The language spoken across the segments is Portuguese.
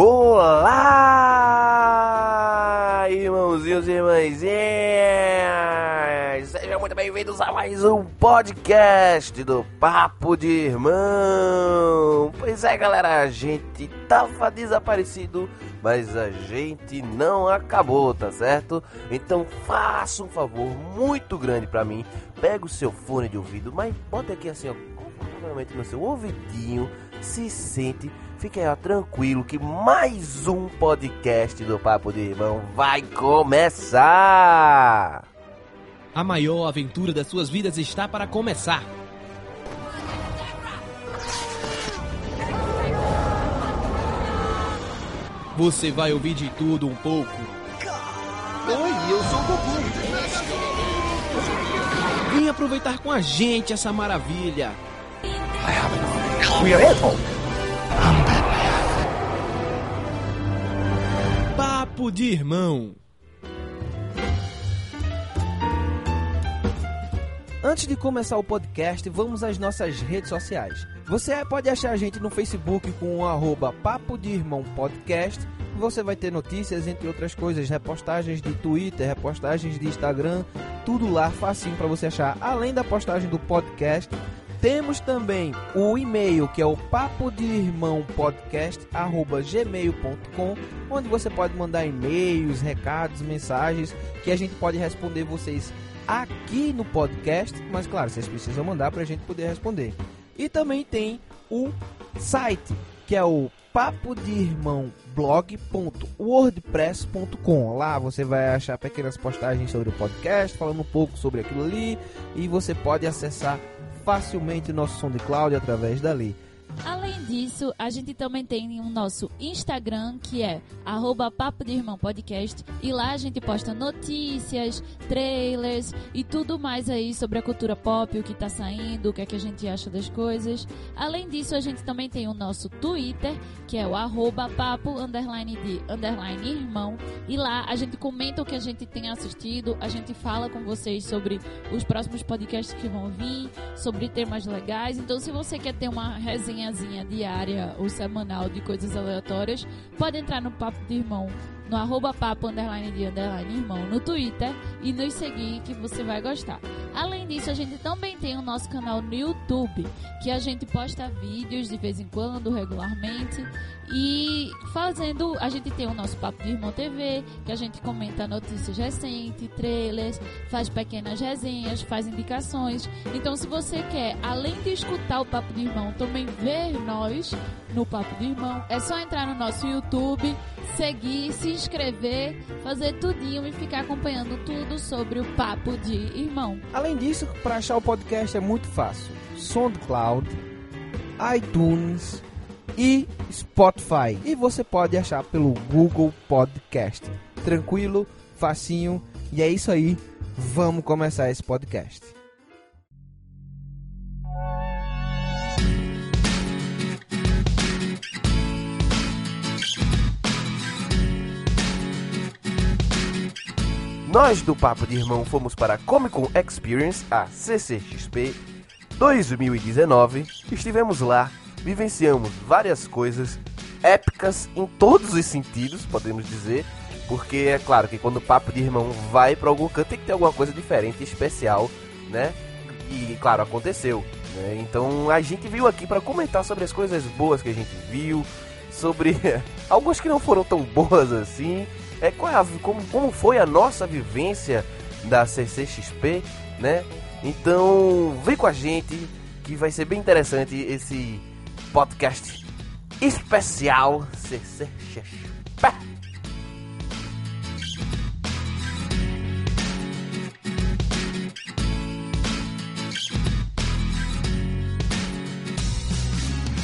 Olá, irmãozinhos e irmãzinhas! Sejam muito bem-vindos a mais um podcast do Papo de Irmão! Pois é, galera, a gente tava desaparecido, mas a gente não acabou, tá certo? Então faça um favor muito grande pra mim, pega o seu fone de ouvido, mas bota aqui assim, ó, confortavelmente no seu ouvidinho, se sente Fique aí, ó, tranquilo que mais um podcast do Papo de Irmão vai começar! A maior aventura das suas vidas está para começar. Você vai ouvir de tudo um pouco. Oi, eu sou o Goku. Vem aproveitar com a gente essa maravilha. We are it. Papo de Irmão. Antes de começar o podcast, vamos às nossas redes sociais. Você pode achar a gente no Facebook com o arroba Papo de Irmão Podcast. Você vai ter notícias, entre outras coisas, repostagens de Twitter, repostagens de Instagram, tudo lá facinho para você achar. Além da postagem do podcast, temos também o e-mail que é o papo de irmão podcast gmail.com, onde você pode mandar e-mails, recados, mensagens que a gente pode responder vocês aqui no podcast, mas claro, vocês precisam mandar para a gente poder responder. E também tem o site que é o papo de irmão blog.wordpress.com. Lá você vai achar pequenas postagens sobre o podcast, falando um pouco sobre aquilo ali, e você pode acessar facilmente nosso som de cloud através dali. Além disso, a gente também tem o nosso Instagram, que é arroba Papo de Irmão Podcast. E lá a gente posta notícias, trailers e tudo mais aí sobre a cultura pop, o que tá saindo, o que é que a gente acha das coisas. Além disso, a gente também tem o nosso Twitter, que é o papo underline de underline irmão. E lá a gente comenta o que a gente tem assistido, a gente fala com vocês sobre os próximos podcasts que vão vir, sobre temas legais. Então, se você quer ter uma resenha diária ou semanal de coisas aleatórias, pode entrar no Papo de Irmão, no arroba papo underline de underline irmão no Twitter e nos seguir que você vai gostar. Além disso, a gente também tem o nosso canal no YouTube, que a gente posta vídeos de vez em quando, regularmente, e fazendo, a gente tem o nosso Papo de Irmão TV, que a gente comenta notícias recentes, trailers, faz pequenas resenhas, faz indicações. Então, se você quer, além de escutar o Papo de Irmão, também ver nós no Papo de Irmão, é só entrar no nosso YouTube, seguir, se inscrever, fazer tudinho e ficar acompanhando tudo sobre o Papo de Irmão. Além disso, para achar o podcast é muito fácil. SoundCloud, iTunes, e Spotify. E você pode achar pelo Google Podcast. Tranquilo, facinho. E é isso aí. Vamos começar esse podcast. Nós do Papo de Irmão fomos para a Comic Con Experience, a CCXP 2019. Estivemos lá vivenciamos várias coisas épicas em todos os sentidos, podemos dizer. Porque é claro que quando o Papo de Irmão vai para algum canto tem que ter alguma coisa diferente, especial, né? E claro, aconteceu. Né? Então a gente veio aqui para comentar sobre as coisas boas que a gente viu, sobre algumas que não foram tão boas assim. É, qual é a, como, como foi a nossa vivência da CCXP, né? Então vem com a gente que vai ser bem interessante esse podcast especial CCXP.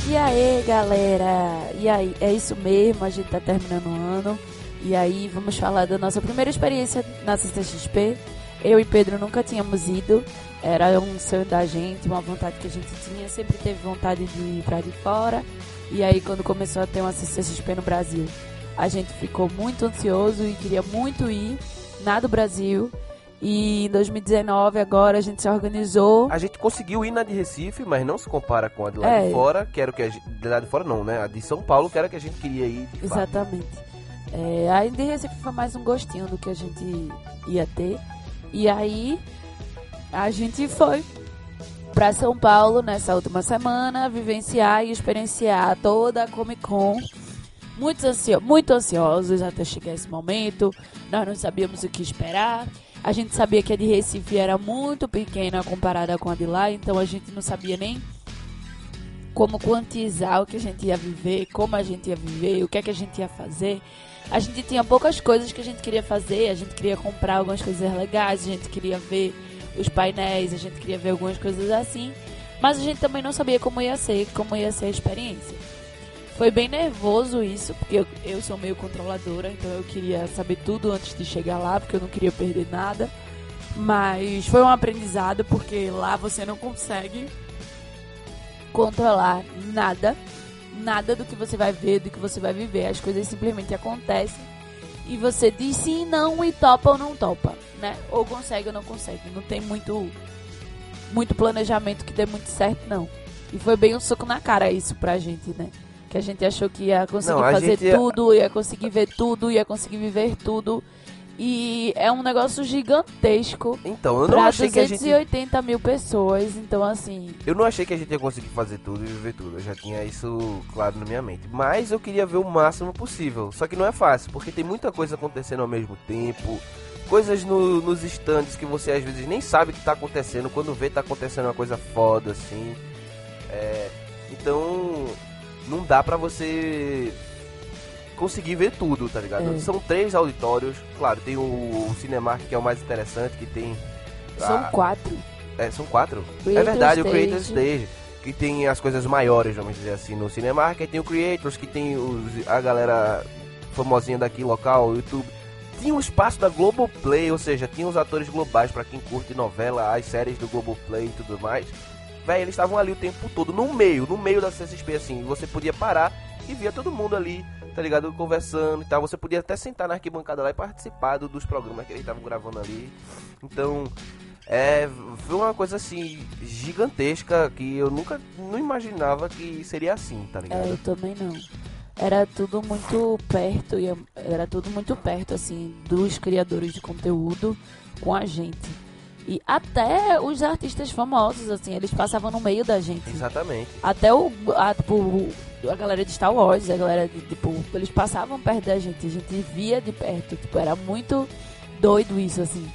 E aí, galera? E aí, é isso mesmo, a gente tá terminando o ano. E aí, vamos falar da nossa primeira experiência na CCXP. Eu e Pedro nunca tínhamos ido. Era um sonho da gente, uma vontade que a gente tinha. Sempre teve vontade de ir pra de fora. E aí, quando começou a ter uma CCXP no Brasil, a gente ficou muito ansioso e queria muito ir na do Brasil. E em 2019, agora, a gente se organizou. A gente conseguiu ir na de Recife, mas não se compara com a de lá É. de fora, que era o que a gente. De lá de fora não, né? A de São Paulo, que era a que a gente queria ir. Exatamente. É, aí de Recife foi mais um gostinho do que a gente ia ter. E aí a gente foi pra São Paulo nessa última semana, vivenciar e experienciar toda a Comic Con. Muito, ansio muito ansiosos até chegar esse momento. Nós não sabíamos o que esperar. A gente sabia que a de Recife era muito pequena comparada com a de lá, então a gente não sabia nem como quantizar o que a gente ia viver, como a gente ia viver, o que é que a gente ia fazer. A gente tinha poucas coisas que a gente queria fazer, a gente queria comprar algumas coisas legais, a gente queria ver os painéis, a gente queria ver algumas coisas assim, mas a gente também não sabia como ia ser, como ia ser a experiência. Foi bem nervoso isso, porque eu, eu sou meio controladora, então eu queria saber tudo antes de chegar lá, porque eu não queria perder nada. Mas foi um aprendizado, porque lá você não consegue controlar nada, nada do que você vai ver, do que você vai viver. As coisas simplesmente acontecem e você diz sim, não e topa ou não topa, né? Ou consegue ou não consegue. Não tem muito muito planejamento que dê muito certo não. E foi bem um soco na cara isso pra gente, né? Que a gente achou que ia conseguir Não, fazer gente tudo, ia conseguir ver tudo, ia conseguir viver tudo. E é um negócio gigantesco Então, eu não achei que a gente. 280 mil pessoas. Então, assim, Eu não achei que a gente ia conseguir fazer tudo e viver tudo. Eu já tinha isso claro na minha mente. Mas eu queria ver o máximo possível. Só que não é fácil, porque tem muita coisa acontecendo ao mesmo tempo. Coisas no- nos estandes que você às vezes nem sabe que tá acontecendo. Quando vê, tá acontecendo uma coisa foda, assim. É, então, não dá pra você conseguir ver tudo, tá ligado? É. São três auditórios. Claro, tem o, o Cinemark, que é o mais interessante, que tem... são a- quatro. é, são quatro? Creator é verdade, o Stage. Creator Stage. Que tem as coisas maiores, vamos dizer assim, no Cinemark. Aí tem o Creators, que tem os, a galera famosinha daqui, local, o YouTube. Tinha o espaço da Globoplay, ou seja, tinha os atores globais pra quem curte novela, as séries do Globoplay e tudo mais. Véi, eles estavam ali o tempo todo, no meio, no meio da CCXP, assim. Você podia parar e via todo mundo ali, tá ligado? Conversando e tal. Você podia até sentar na arquibancada lá e participar do- dos programas que eles estavam gravando ali. Então, é, foi uma coisa assim gigantesca que eu nunca não imaginava que seria assim, tá É, ligado? eu também não. Era tudo muito perto, e era tudo muito perto, assim, dos criadores de conteúdo com a gente. E até os artistas famosos, assim, eles passavam no meio da gente. Exatamente. Até o, a, tipo, o- a galera de Star Wars, a galera de, tipo, eles passavam perto da gente, a gente via de perto, tipo, era muito doido isso, assim.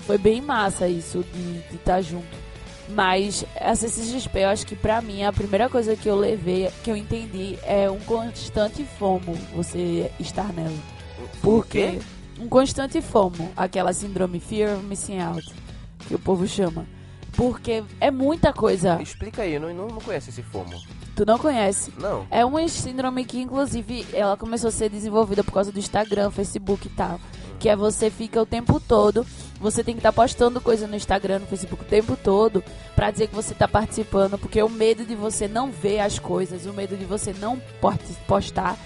Foi bem massa isso de estar junto. Mas a CCXP, eu acho que pra mim, a primeira coisa que eu levei, que eu entendi, é um constante fomo você estar nela. Por quê? Um constante fomo, aquela síndrome Fear of Missing Out, que o povo chama. Porque é muita coisa. Explica aí, eu não, não, conheço esse FOMO. Tu não conhece? Não. É uma síndrome que, inclusive, ela começou a ser desenvolvida por causa do Instagram, Facebook e tal. Que é você fica o tempo todo, você tem que estar postando coisa no Instagram, no Facebook o tempo todo, pra dizer que você tá participando, porque o medo de você não ver as coisas, o medo de você não post- postar,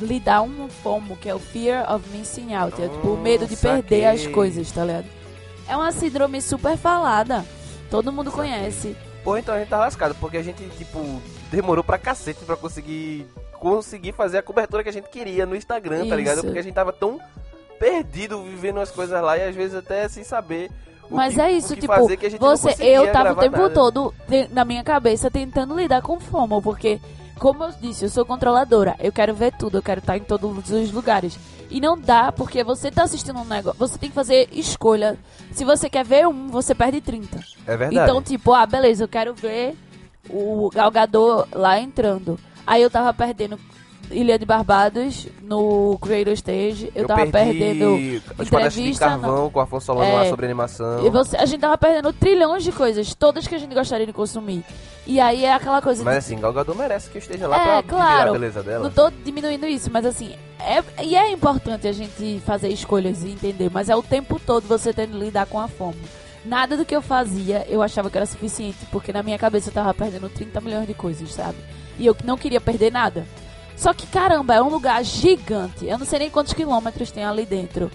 lhe dá um fomo, que é o Fear of Missing Out. É tipo o medo de perder as saquei. coisas, tá ligado? É uma síndrome super falada. Todo mundo conhece. Pô, então a gente tá lascado, porque a gente, tipo, demorou pra cacete pra conseguir conseguir fazer a cobertura que a gente queria no Instagram, tá ligado? Isso. Porque a gente tava tão perdido vivendo as coisas lá e às vezes até sem saber o Mas que, é isso, tipo, fazer, você, eu tava o tempo nada. todo na minha cabeça tentando lidar com fome, porque, como eu disse, eu sou controladora, eu quero ver tudo, eu quero estar em todos os lugares. E não dá, porque você tá assistindo um negócio, você tem que fazer escolha. Se você quer ver um, você perde 30. É verdade. Então, tipo, ah, beleza, eu quero ver o Galgador lá entrando. Aí eu tava perdendo Ilha de Barbados no Creator Stage, eu, tava perdi perdendo os palestras de carvão com a Afonso Solano É. lá sobre animação. e você, a gente tava perdendo trilhões de coisas, todas que a gente gostaria de consumir. E aí é aquela coisa Mas de. assim, Gal Gadot merece que eu esteja lá É, pra claro. a beleza dela. Não tô diminuindo isso, mas assim, é, e é importante a gente fazer escolhas e entender, mas é o tempo todo você tendo que lidar com a fome. Nada do que eu fazia eu achava que era suficiente, porque na minha cabeça eu tava perdendo 30 milhões de coisas, sabe? E eu não queria perder nada. Só que caramba, é um lugar gigante. Eu não sei nem quantos quilômetros tem ali dentro.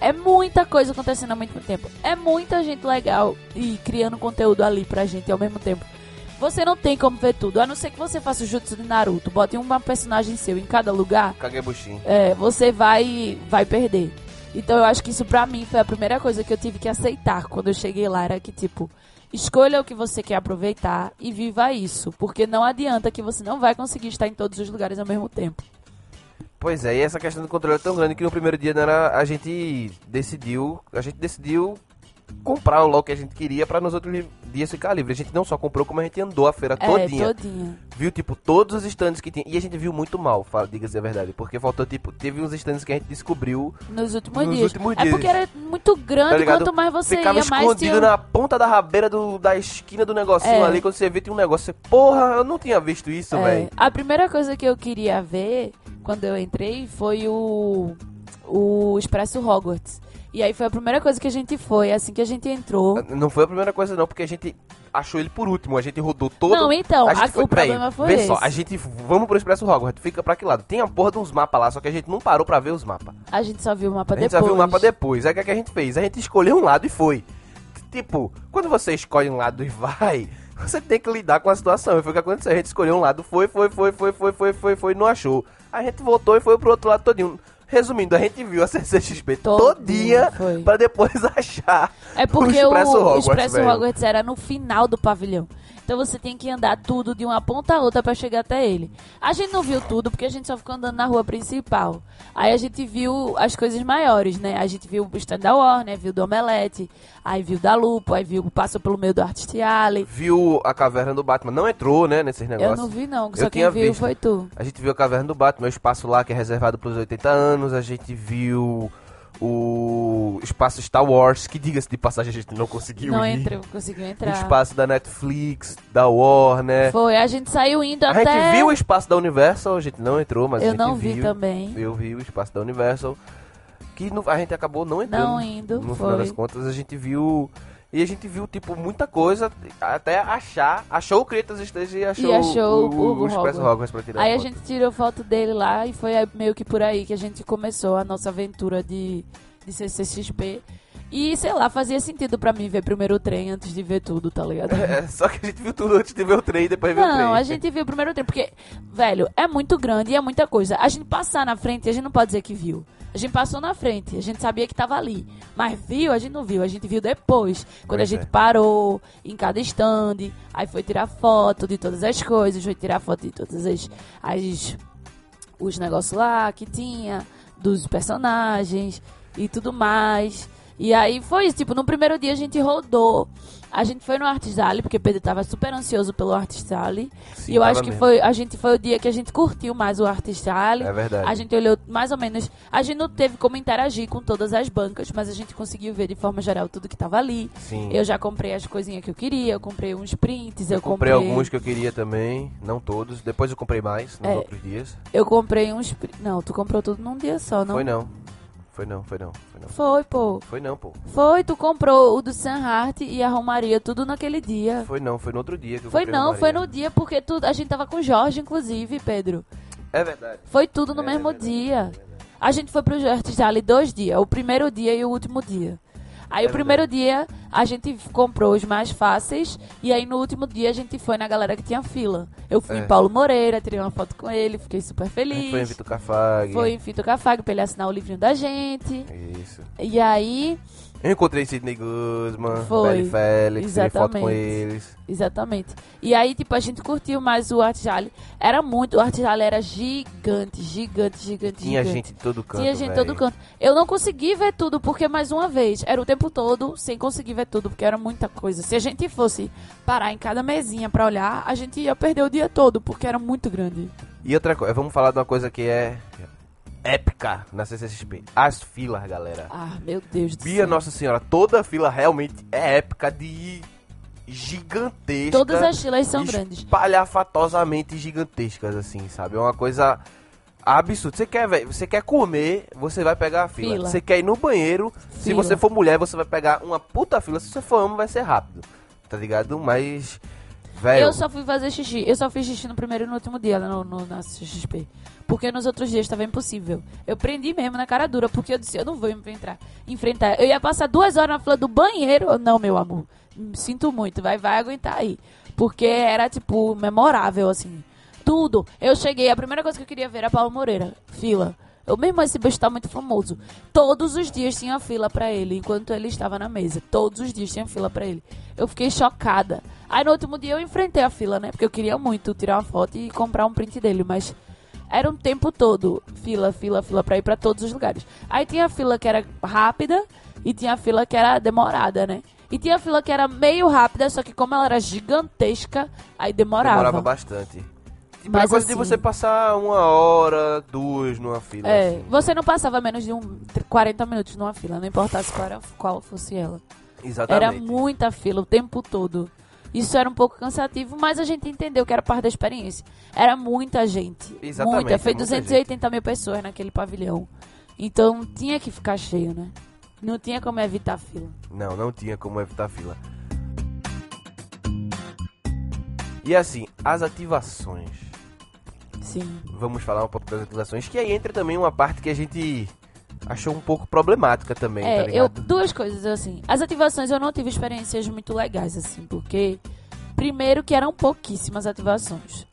É muita coisa acontecendo ao mesmo tempo. É muita gente legal e criando conteúdo ali pra gente ao mesmo tempo. Você não tem como ver tudo, a não ser que você faça o jutsu de Naruto, bote uma personagem seu em cada lugar, Kagebushin. é, você vai vai perder. Então eu acho que isso pra mim foi a primeira coisa que eu tive que aceitar quando eu cheguei lá, era que tipo, escolha o que você quer aproveitar e viva isso, porque não adianta que você não vai conseguir estar em todos os lugares ao mesmo tempo. Pois é, e essa questão do controle é tão grande que no primeiro dia era, a gente decidiu, a gente decidiu comprar logo o que a gente queria pra nos outros dias ficar livre. A gente não só comprou, como a gente andou a feira todinha. É, todinha. Viu, tipo, todos os stands que tinha. E a gente viu muito mal, diga-se a verdade. Porque faltou, tipo, teve uns stands que a gente descobriu. Nos últimos Nos dias. últimos É dias. porque era muito Tá grande, ligado? quanto mais você Ficava ia, mais escondido tinha... na ponta da rabeira do, da esquina do negocinho É. ali. Quando você vê, tinha um negócio. Você, porra, eu não tinha visto isso, É, velho. a primeira coisa que eu queria ver quando eu entrei foi o o Expresso Hogwarts. E aí foi a primeira coisa que a gente foi, assim que a gente entrou. Não foi a primeira coisa, não, porque a gente achou ele por último. A gente rodou todo. Não, então, a gente a- foi, o problema foi vê esse. só, a gente. Vamos pro Expresso Hogwarts, fica pra que lado? Tem a porra de uns mapas lá, só que a gente não parou pra ver os mapas. A gente só viu o mapa A gente depois. só viu o mapa depois. Aí o que, é que a gente fez? A gente escolheu um lado e foi. Tipo, quando você escolhe um lado e vai, você tem que lidar com a situação. E foi o que aconteceu. A gente escolheu um lado, foi, foi, foi, foi, foi, foi, foi, foi, não achou. Aí a gente voltou e foi pro outro lado todinho. Resumindo, a gente viu a CCXP Todinha, pra depois achar É porque o Expresso o Hogwarts, Expresso velho. Hogwarts era no final do pavilhão. Então você tem que andar tudo de uma ponta a outra pra chegar até ele. A gente não viu tudo porque a gente só ficou andando na rua principal. Aí a gente viu as coisas maiores, né? A gente viu o stand da Warner, viu do Omelete, aí viu da Lupo, aí viu passou pelo meio do Artist Alley. Viu a caverna do Batman. Não entrou, né, nesses negócios. Eu não vi não, Eu só quem tinha viu visto. foi tu. A gente viu a Caverna do Batman, o espaço lá que é reservado para os 80 anos. A gente viu o espaço Star Wars, que diga-se de passagem a gente não conseguiu Não ir. entrou, conseguiu O entrar. espaço da Netflix, da Warner. Foi, a gente saiu indo A até... gente viu o espaço da Universal, a gente não entrou, mas a Eu gente não vi viu. também. Eu vi o espaço da Universal. Que a gente acabou não entrando. Não indo, No foi. final das contas, a gente viu. E a gente viu, tipo, muita coisa até achar. Achou o Cretas Stage e achou, E achou o, o- o Expresso Hogwarts. Pra tirar Aí a foto. gente tirou foto dele lá e foi meio que por aí que a gente começou a nossa aventura de, de CCXP. E, sei lá, fazia sentido pra mim ver primeiro o trem antes de ver tudo, tá ligado? É, só que a gente viu tudo antes de ver o trem e depois ver o trem. Não, a gente viu primeiro o trem, porque, velho, é muito grande e é muita coisa. A gente passar na frente, a gente não pode dizer que viu. A gente passou na frente, a gente sabia que tava ali. Mas viu, a gente não viu. A gente viu depois, quando a Pois gente é. parou em cada stand. Aí foi tirar foto de todas as coisas, foi tirar foto de todas as. as os negócios lá que tinha, dos personagens e tudo mais. E aí foi isso, tipo, no primeiro dia a gente rodou. A gente foi no Artist Alley, porque Pedro tava super ansioso pelo Artist Alley. Sim, e eu acho que mesmo. foi, a gente foi o dia que a gente curtiu mais o Artist Alley. É verdade. A gente olhou mais ou menos. A gente não teve como interagir com todas as bancas, mas a gente conseguiu ver de forma geral tudo que tava ali. Sim. Eu já comprei as coisinhas que eu queria, eu comprei uns prints, eu, Eu comprei alguns que eu queria também, não todos. Depois eu comprei mais nos É. outros dias. Eu comprei uns. Não, tu comprou tudo num dia só, não? Foi não. Foi não, foi não, foi não. Foi, pô. Foi não, pô. Foi, tu comprou o do Sam Hart e a Romaria tudo naquele dia. Foi não, foi no outro dia que eu Foi não, foi no dia porque tu, a gente tava com o Jorge, inclusive, Pedro. É verdade. Foi tudo no É mesmo verdade, dia. é. A gente foi pro Artist Alley dois dias, o primeiro dia e o último dia. Aí É o primeiro dia a gente comprou os mais fáceis e aí no último dia a gente foi na galera que tinha fila. Eu fui É. em Paulo Moreira, tirei uma foto com ele, fiquei super feliz. Foi em Vitor Cafag. Foi em Fito Cafag pra ele assinar o livrinho da gente. Isso. E aí, Eu encontrei Sidney Guzman, Foi. Belly Félix, tirei foto com eles. Exatamente. E aí, tipo, a gente curtiu mais o Art Alley. Era muito, o Art Alley era gigante, gigante, gigante, Tinha gigante. gente em todo canto, Tinha gente véi. todo canto. Eu não consegui ver tudo, porque, mais uma vez, era o tempo todo sem conseguir ver tudo, porque era muita coisa. Se a gente fosse parar em cada mesinha pra olhar, a gente ia perder o dia todo, porque era muito grande. E outra coisa, vamos falar de uma coisa que é épica na CCXP. As filas, galera. Ah, meu Deus do Bia céu. Nossa Senhora, toda a fila realmente é épica de gigantesca. Todas as filas são grandes. Espalhafatosamente gigantescas, assim, sabe? É uma coisa absurda. Você quer, você quer comer, você vai pegar a fila. Fila. Você quer ir no banheiro, se Fila. você for mulher, você vai pegar uma puta fila. Se você for homem, vai ser rápido. Tá ligado? Mas Velho, Eu só fui fazer xixi. Eu só fiz xixi no primeiro e no último dia no, no, na CXP. Porque nos outros dias estava impossível. Eu prendi mesmo na cara dura, porque eu disse, eu não vou enfrentar. enfrentar. Eu ia passar duas horas na fila do banheiro. Não, meu amor. Sinto muito, vai, vai aguentar aí. Porque era, tipo, memorável, assim. Tudo. Eu cheguei, a primeira coisa que eu queria ver era Paulo Moreira. Fila. Mesmo esse bicho tá muito famoso. Todos os dias tinha fila pra ele, enquanto ele estava na mesa. Todos os dias tinha fila pra ele. Eu fiquei chocada. Aí no último dia eu enfrentei a fila, né? Porque eu queria muito tirar uma foto e comprar um print dele, mas era um tempo todo fila, fila, fila pra ir pra todos os lugares. Aí tinha a fila que era rápida e tinha a fila que era demorada, né? E tinha a fila que era meio rápida, só que como ela era gigantesca, aí demorava. demorava bastante. Mas é coisa de assim- você passar uma hora, duas numa fila. É, assim. você não passava menos de um 40 minutos numa fila, não importasse qual, era, qual fosse ela. Exatamente. Era muita fila o tempo todo. Isso era um pouco cansativo, mas a gente entendeu que era parte da experiência. Era muita gente. Exatamente, Muita. Foi muita 280 mil pessoas naquele pavilhão. Então tinha que ficar cheio, né? Não tinha como evitar fila. Não, não tinha como evitar fila. E assim, as ativações. Sim. Vamos falar um pouco das ativações, que aí entra também uma parte que a gente achou um pouco problemática também, tá É, eu, ligado? duas coisas assim. As ativações eu não tive experiências muito legais, assim, porque. Primeiro que eram pouquíssimas ativações.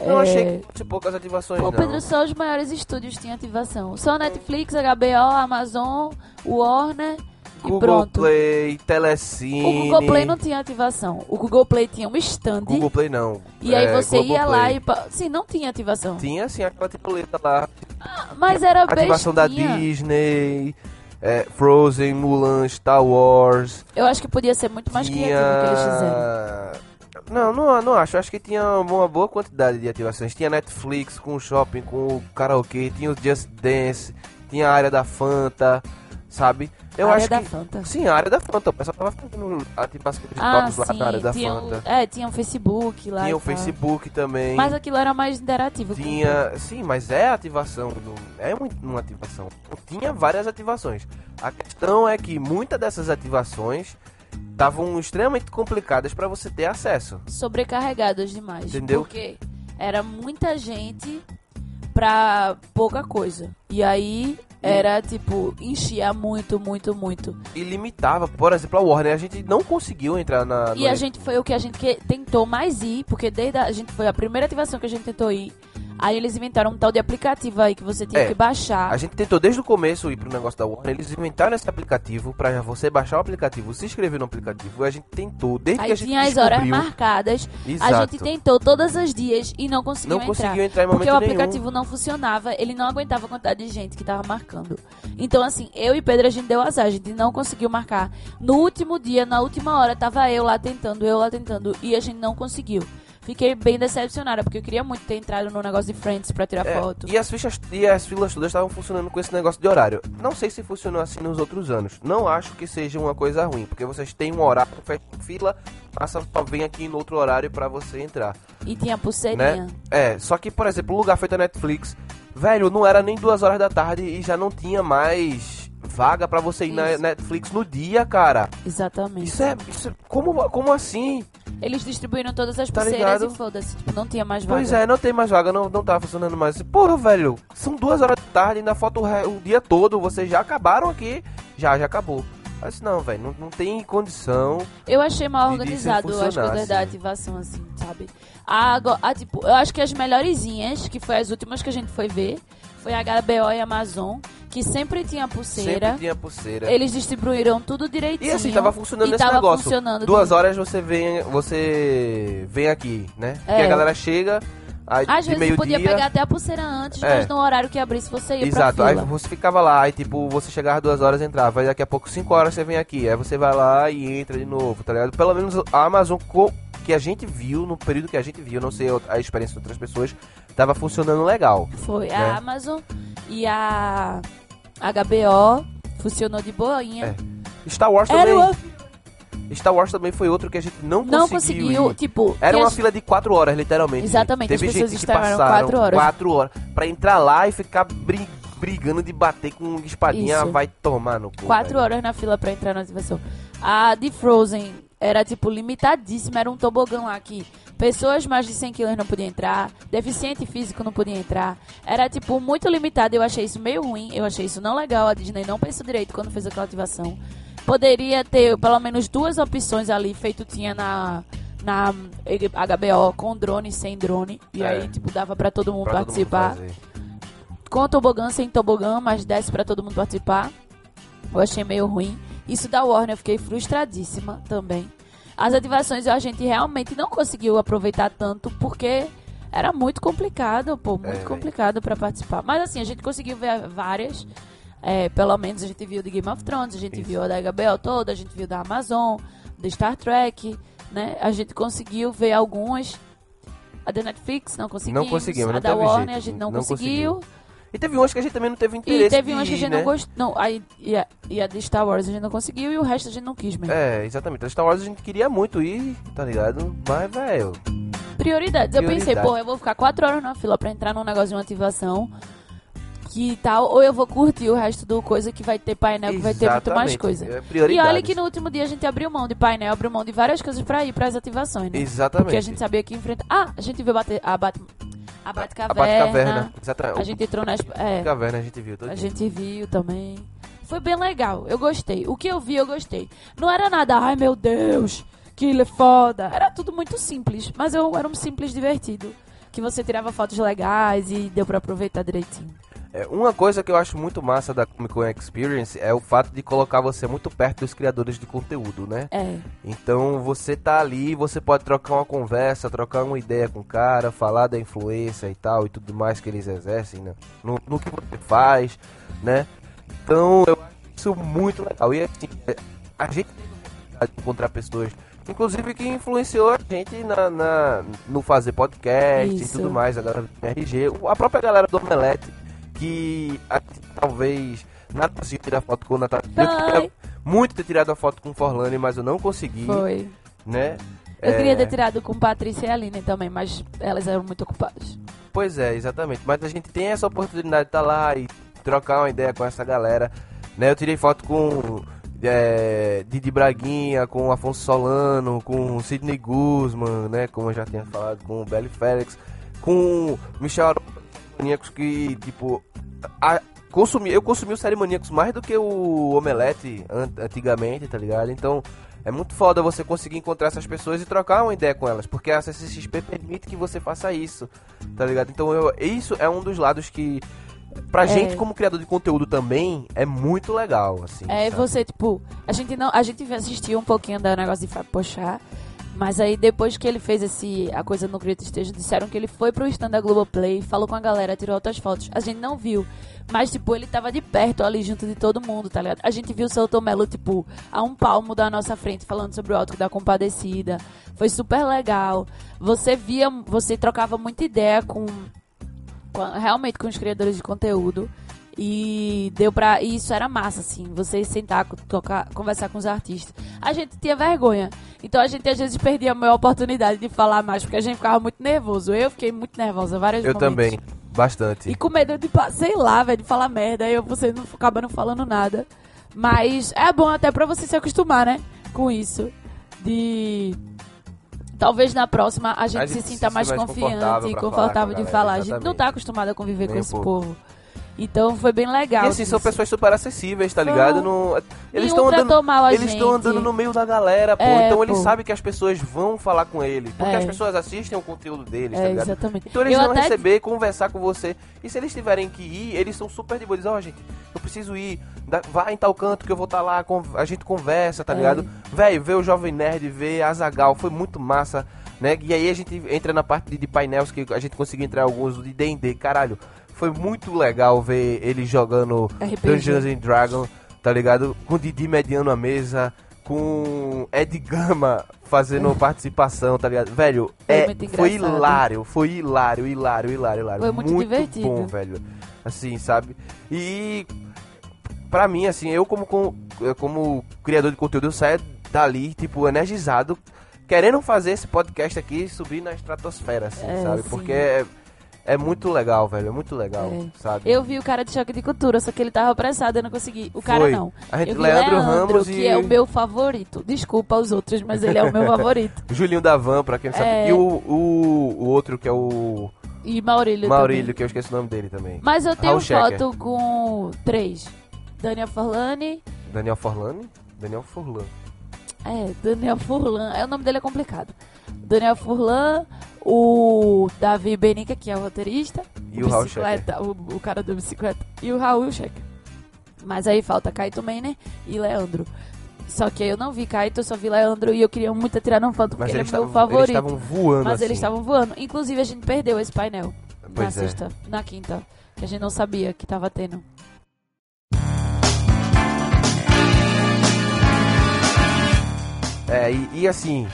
Eu É, achei que poucas ativações, Pô, não. Pedro, só os maiores estúdios tinham ativação. Só Netflix, HBO, Amazon, Warner Google pronto. Play, Telecine... O Google Play não tinha ativação. O Google Play tinha um stand. Google Play não. E aí É, você ia lá Globoplay. e. pa- Sim, não tinha ativação. Tinha, assim, aquela tipoleta lá. Mas era Ativação da bestinha. Disney, é, Frozen, Mulan, Star Wars. Eu acho que podia ser muito mais criativo o que eles fizeram. Tinha... Não, não, não acho. Acho que tinha uma boa quantidade de ativações. Tinha Netflix com o shopping, com o karaokê, tinha o Just Dance, tinha a área da Fanta, sabe? Eu área acho da que... Fanta. Sim, a área da Fanta. O pessoal tava fazendo ativações de Ah, jogos lá sim. na área da tinha, Fanta. é, tinha o Facebook lá. Tinha o tal. Facebook também. Mas aquilo era mais interativo. que Tinha, sim, mas é ativação, é uma ativação. Tinha várias ativações. A questão é que muitas dessas ativações estavam extremamente complicadas para você ter acesso. sobrecarregadas demais. Entendeu? Porque era muita gente pra pouca coisa. E aí era tipo, enchia muito, muito, muito. E limitava, por exemplo, a Warner, a gente não conseguiu entrar na. E a gente foi o que a gente que- tentou mais ir, porque desde a, a gente foi a primeira ativação que a gente tentou ir. Aí eles inventaram um tal de aplicativo aí que você tinha É, que baixar. A gente tentou desde o começo ir pro negócio da Warner, eles inventaram esse aplicativo pra você baixar o aplicativo, se inscrever no aplicativo. A gente tentou, desde que Aí a gente tinha as horas marcadas. Exato. A gente tentou todas as dias e não conseguiu Não entrar. conseguiu entrar em momento Porque o nenhum. aplicativo não funcionava, ele não aguentava a quantidade de gente que tava marcando. Então, assim, eu e Pedro, a gente deu azar, a gente não conseguiu marcar. No último dia, na última hora, tava eu lá tentando, eu lá tentando, e a gente não conseguiu. Fiquei bem decepcionada, porque eu queria muito ter entrado no negócio de Friends pra tirar É, foto. E as fichas e as filas todas estavam funcionando com esse negócio de horário. Não sei se funcionou assim nos outros anos. Não acho que seja uma coisa ruim, porque vocês têm um horário, fecha fila, passa vem aqui no outro horário pra você entrar, E tinha pulseirinha. né? É, só que por exemplo, o lugar feito a Netflix, velho, não era nem duas horas da tarde e já não tinha mais vaga pra você ir na Isso. Netflix no dia, cara. Exatamente. Isso é, isso é- como como assim? Eles distribuíram todas as Tá pulseiras ligado? e foda-se. Tipo, não tinha mais vaga. Pois é, não tem mais vaga, não, não tá funcionando mais. Porra, velho, são duas horas da tarde, ainda falta o, o dia todo, vocês já acabaram aqui, já, já acabou. Mas não, velho, não, não tem condição. Eu achei mal organizado as coisas da ativação, assim, sabe? A, a, tipo, eu acho que as melhorzinhas, que foi as últimas que a gente foi ver, foi a HBO e a Amazon, que sempre tinha pulseira. Sempre tinha pulseira. Eles distribuíram tudo direitinho. E assim, tava funcionando e nesse tava negócio. funcionando Duas horas você vem, você vem aqui, né? É. E a galera chega, aí Às vezes meio podia dia. pegar até a pulseira antes, É. mas no horário que abrisse você ia Exato, aí você ficava lá, aí tipo, você chegava duas horas e entrava, aí daqui a pouco cinco horas você vem aqui, aí você vai lá e entra de novo, tá ligado? Pelo menos a Amazon que a gente viu, no período que a gente viu, não sei a experiência de outras pessoas, tava funcionando legal. Foi né? a Amazon e a HBO funcionou de boinha. Star Wars Era também. uma- Star Wars também foi outro que a gente não, Não conseguiu. conseguiu, ir. tipo... Era uma as- fila de quatro horas, literalmente. Exatamente, Teve as pessoas gente que passaram quatro horas. quatro horas pra entrar lá e ficar bri- brigando de bater com espadinha, Isso. vai tomar no cu. Quatro velho. horas na fila pra entrar na ativação. A de Frozen era tipo limitadíssimo, era um tobogã lá que pessoas mais de 100 quilos não podiam entrar, deficiente físico não podia entrar. Era tipo muito limitado, eu achei isso meio ruim, eu achei isso não legal, a Disney não pensou direito quando fez aquela ativação. Poderia ter pelo menos duas opções ali, feito tinha na na HBO com drone e sem drone, e É. aí tipo dava pra todo mundo Pra todo mundo participar com tobogã, sem tobogã, mas desce pra todo mundo participar. Eu achei meio ruim. Isso da Warner eu fiquei frustradíssima também. As ativações a gente realmente não conseguiu aproveitar tanto porque era muito complicado, pô, muito É, complicado pra participar. Mas assim, a gente conseguiu ver várias. É, pelo menos a gente viu de Game of Thrones, a gente Isso. viu a da HBO toda, a gente viu da Amazon, da Star Trek, né? A gente conseguiu ver algumas. A da Netflix não conseguimos. conseguimos, a não da Warner jeito, a gente não, não conseguiu. E teve umas que a gente também não teve interesse E teve umas que a gente né? não gostou. Não, aí, e, a, e a de Star Wars a gente não conseguiu e o resto a gente não quis mesmo. É, exatamente. A Star Wars a gente queria muito ir, tá ligado? Mas, velho, Prioridades. Eu pensei, pô, eu vou ficar quatro horas na fila pra entrar num negócio de uma ativação. Que tal, ou eu vou curtir o resto do coisa que vai ter painel, que vai ter muito mais exatamente. coisa. É E olha que no último dia a gente abriu mão de painel, abriu mão de várias coisas pra ir pras ativações, né? Exatamente. Porque a gente sabia que enfrenta. Ah, a gente viu bate, a Bate. A A Batcaverna. Batcaverna. Exatamente. A gente entrou nas. É, Caverna a gente viu. A gente viu também. Foi bem legal, eu gostei. O que eu vi, eu gostei. Não era nada, ai meu Deus, que é foda. Era tudo muito simples, mas eu era um simples divertido. Que você tirava fotos legais e deu pra aproveitar direitinho. É, uma coisa que eu acho muito massa da Comic Con Experience é o fato de colocar você muito perto dos criadores de conteúdo, né? É, Então você tá ali, você pode trocar uma conversa, trocar uma ideia com o cara, falar da influência e tal e tudo mais que eles exercem, né? No, no que você faz, né? Então eu acho isso muito legal. E assim, é, a gente tem a de encontrar pessoas, inclusive que influenciou a gente na, na- no fazer podcast Isso. e tudo mais, a galera do RG, a própria galera do Omelete, que talvez nada conseguiu tirar foto com o Natal. Eu queria muito ter tirado a foto com o Forlane, mas eu não consegui foi. né? Eu É, queria ter tirado com Patrícia e Aline também, mas elas eram muito ocupadas. Pois é, exatamente. Mas a gente tem essa oportunidade de estar lá e trocar uma ideia com essa galera. Né? Eu tirei foto com é, Didi Braguinha, com Afonso Solano, com Sidney Guzman, né? Como eu já tinha falado, com o Belly Félix, com Michel Arouca, Maníacos que, tipo, a- consumi, eu consumi o Série Maníacos mais do que o Omelete an- antigamente, tá ligado? Então, é muito foda você conseguir encontrar essas pessoas e trocar uma ideia com elas, porque a CCXP permite que você faça isso, tá ligado? Então, eu, isso é um dos lados que, pra É. gente como criador de conteúdo também, é muito legal, assim. É, sabe? você, tipo, a gente não. A gente assistiu um pouquinho do negócio de Fábio Pochá. Mas aí depois que ele fez esse a coisa no Creative Stage, disseram que ele foi pro stand da Globoplay, falou com a galera, tirou outras fotos. A gente não viu. Mas, tipo, ele tava de perto ali junto de todo mundo, tá ligado? A gente viu o seu Tomelo, tipo, a um palmo da nossa frente, falando sobre o Alto da Compadecida. Foi super legal. Você via, você trocava muita ideia com, com- realmente com os criadores de conteúdo. E deu pra. E isso era massa, assim. Você sentar, tocar, conversar com os artistas. A gente tinha vergonha. Então a gente às vezes perdia a maior oportunidade de falar mais, porque a gente ficava muito nervoso. Eu fiquei muito nervosa várias Eu também, bastante. E com medo de, sei lá, velho, de falar merda. Aí você não acaba não falando nada. Mas é bom até pra você se acostumar, né? Com isso. De. Talvez na próxima a gente, A gente se sinta se mais mais confiante e confortável com de falar. A gente não tá acostumado a conviver com Nem um esse pouco. povo. Então foi bem legal. E assim, são isso. pessoas super acessíveis, tá ligado? Não, eles estão andando, mal eles estão andando no meio da galera, pô. É, então eles pô. sabem que as pessoas vão falar com ele. Porque É. as pessoas assistem o conteúdo deles, tá É, ligado? exatamente. Então eles Eu vão até- receber, conversar com você. E se eles tiverem que ir, eles são super de boa. Dizem, ó, gente, eu preciso ir. Vai em tal canto que eu vou estar lá. con- A gente conversa, tá É. ligado? Véi, ver o Jovem Nerd, ver a Zagal, foi muito massa, né? E aí a gente entra na parte de, de painéis que a gente conseguiu entrar alguns de D&D. Caralho, foi muito legal ver ele jogando RPG. Dungeons and Dragons, tá ligado? Com Didi mediando a mesa, com Ed Gama fazendo participação, tá ligado? Velho, Foi é, muito foi engraçado. hilário, foi hilário, hilário, hilário, hilário. Foi muito divertido. bom, velho. Assim, sabe? E pra mim, assim, eu como, com- eu como criador de conteúdo, eu saio dali, tipo, energizado, querendo fazer esse podcast aqui subir na estratosfera, assim, É, sabe? sim. Porque é, É muito legal, velho. É muito legal, É. sabe? Eu vi o cara de choque de cultura, só que ele tava apressado, eu não consegui. O cara Foi. não. A gente, eu vi Leandro, Leandro, Ramos que e é o meu favorito. Desculpa aos outros, mas ele é o meu favorito. Julinho da Van, pra quem não sabe. É. E o, o, o outro que é o E Maurílio Maurílio, também. que eu esqueci o nome dele também. Mas eu tenho foto com três. Daniel Forlani. Daniel Forlani? Daniel Furlan. É, Daniel Furlan. É, o nome dele é complicado. Daniel Furlan, o Davi Benica, que é o roteirista. E o Raul bicicleta, o, o cara da bicicleta. E o Raul Schecker. Mas aí falta Kaito Meiner e Leandro. Só que eu não vi Kaito, eu só vi Leandro e eu queria muito tirar uma foto porque ele é meu estavam eles favorito. estavam voando Mas assim. eles estavam voando. Inclusive a gente perdeu esse painel na Pois é. sexta, na quinta, que a gente não sabia que tava tendo. É, e, e assim,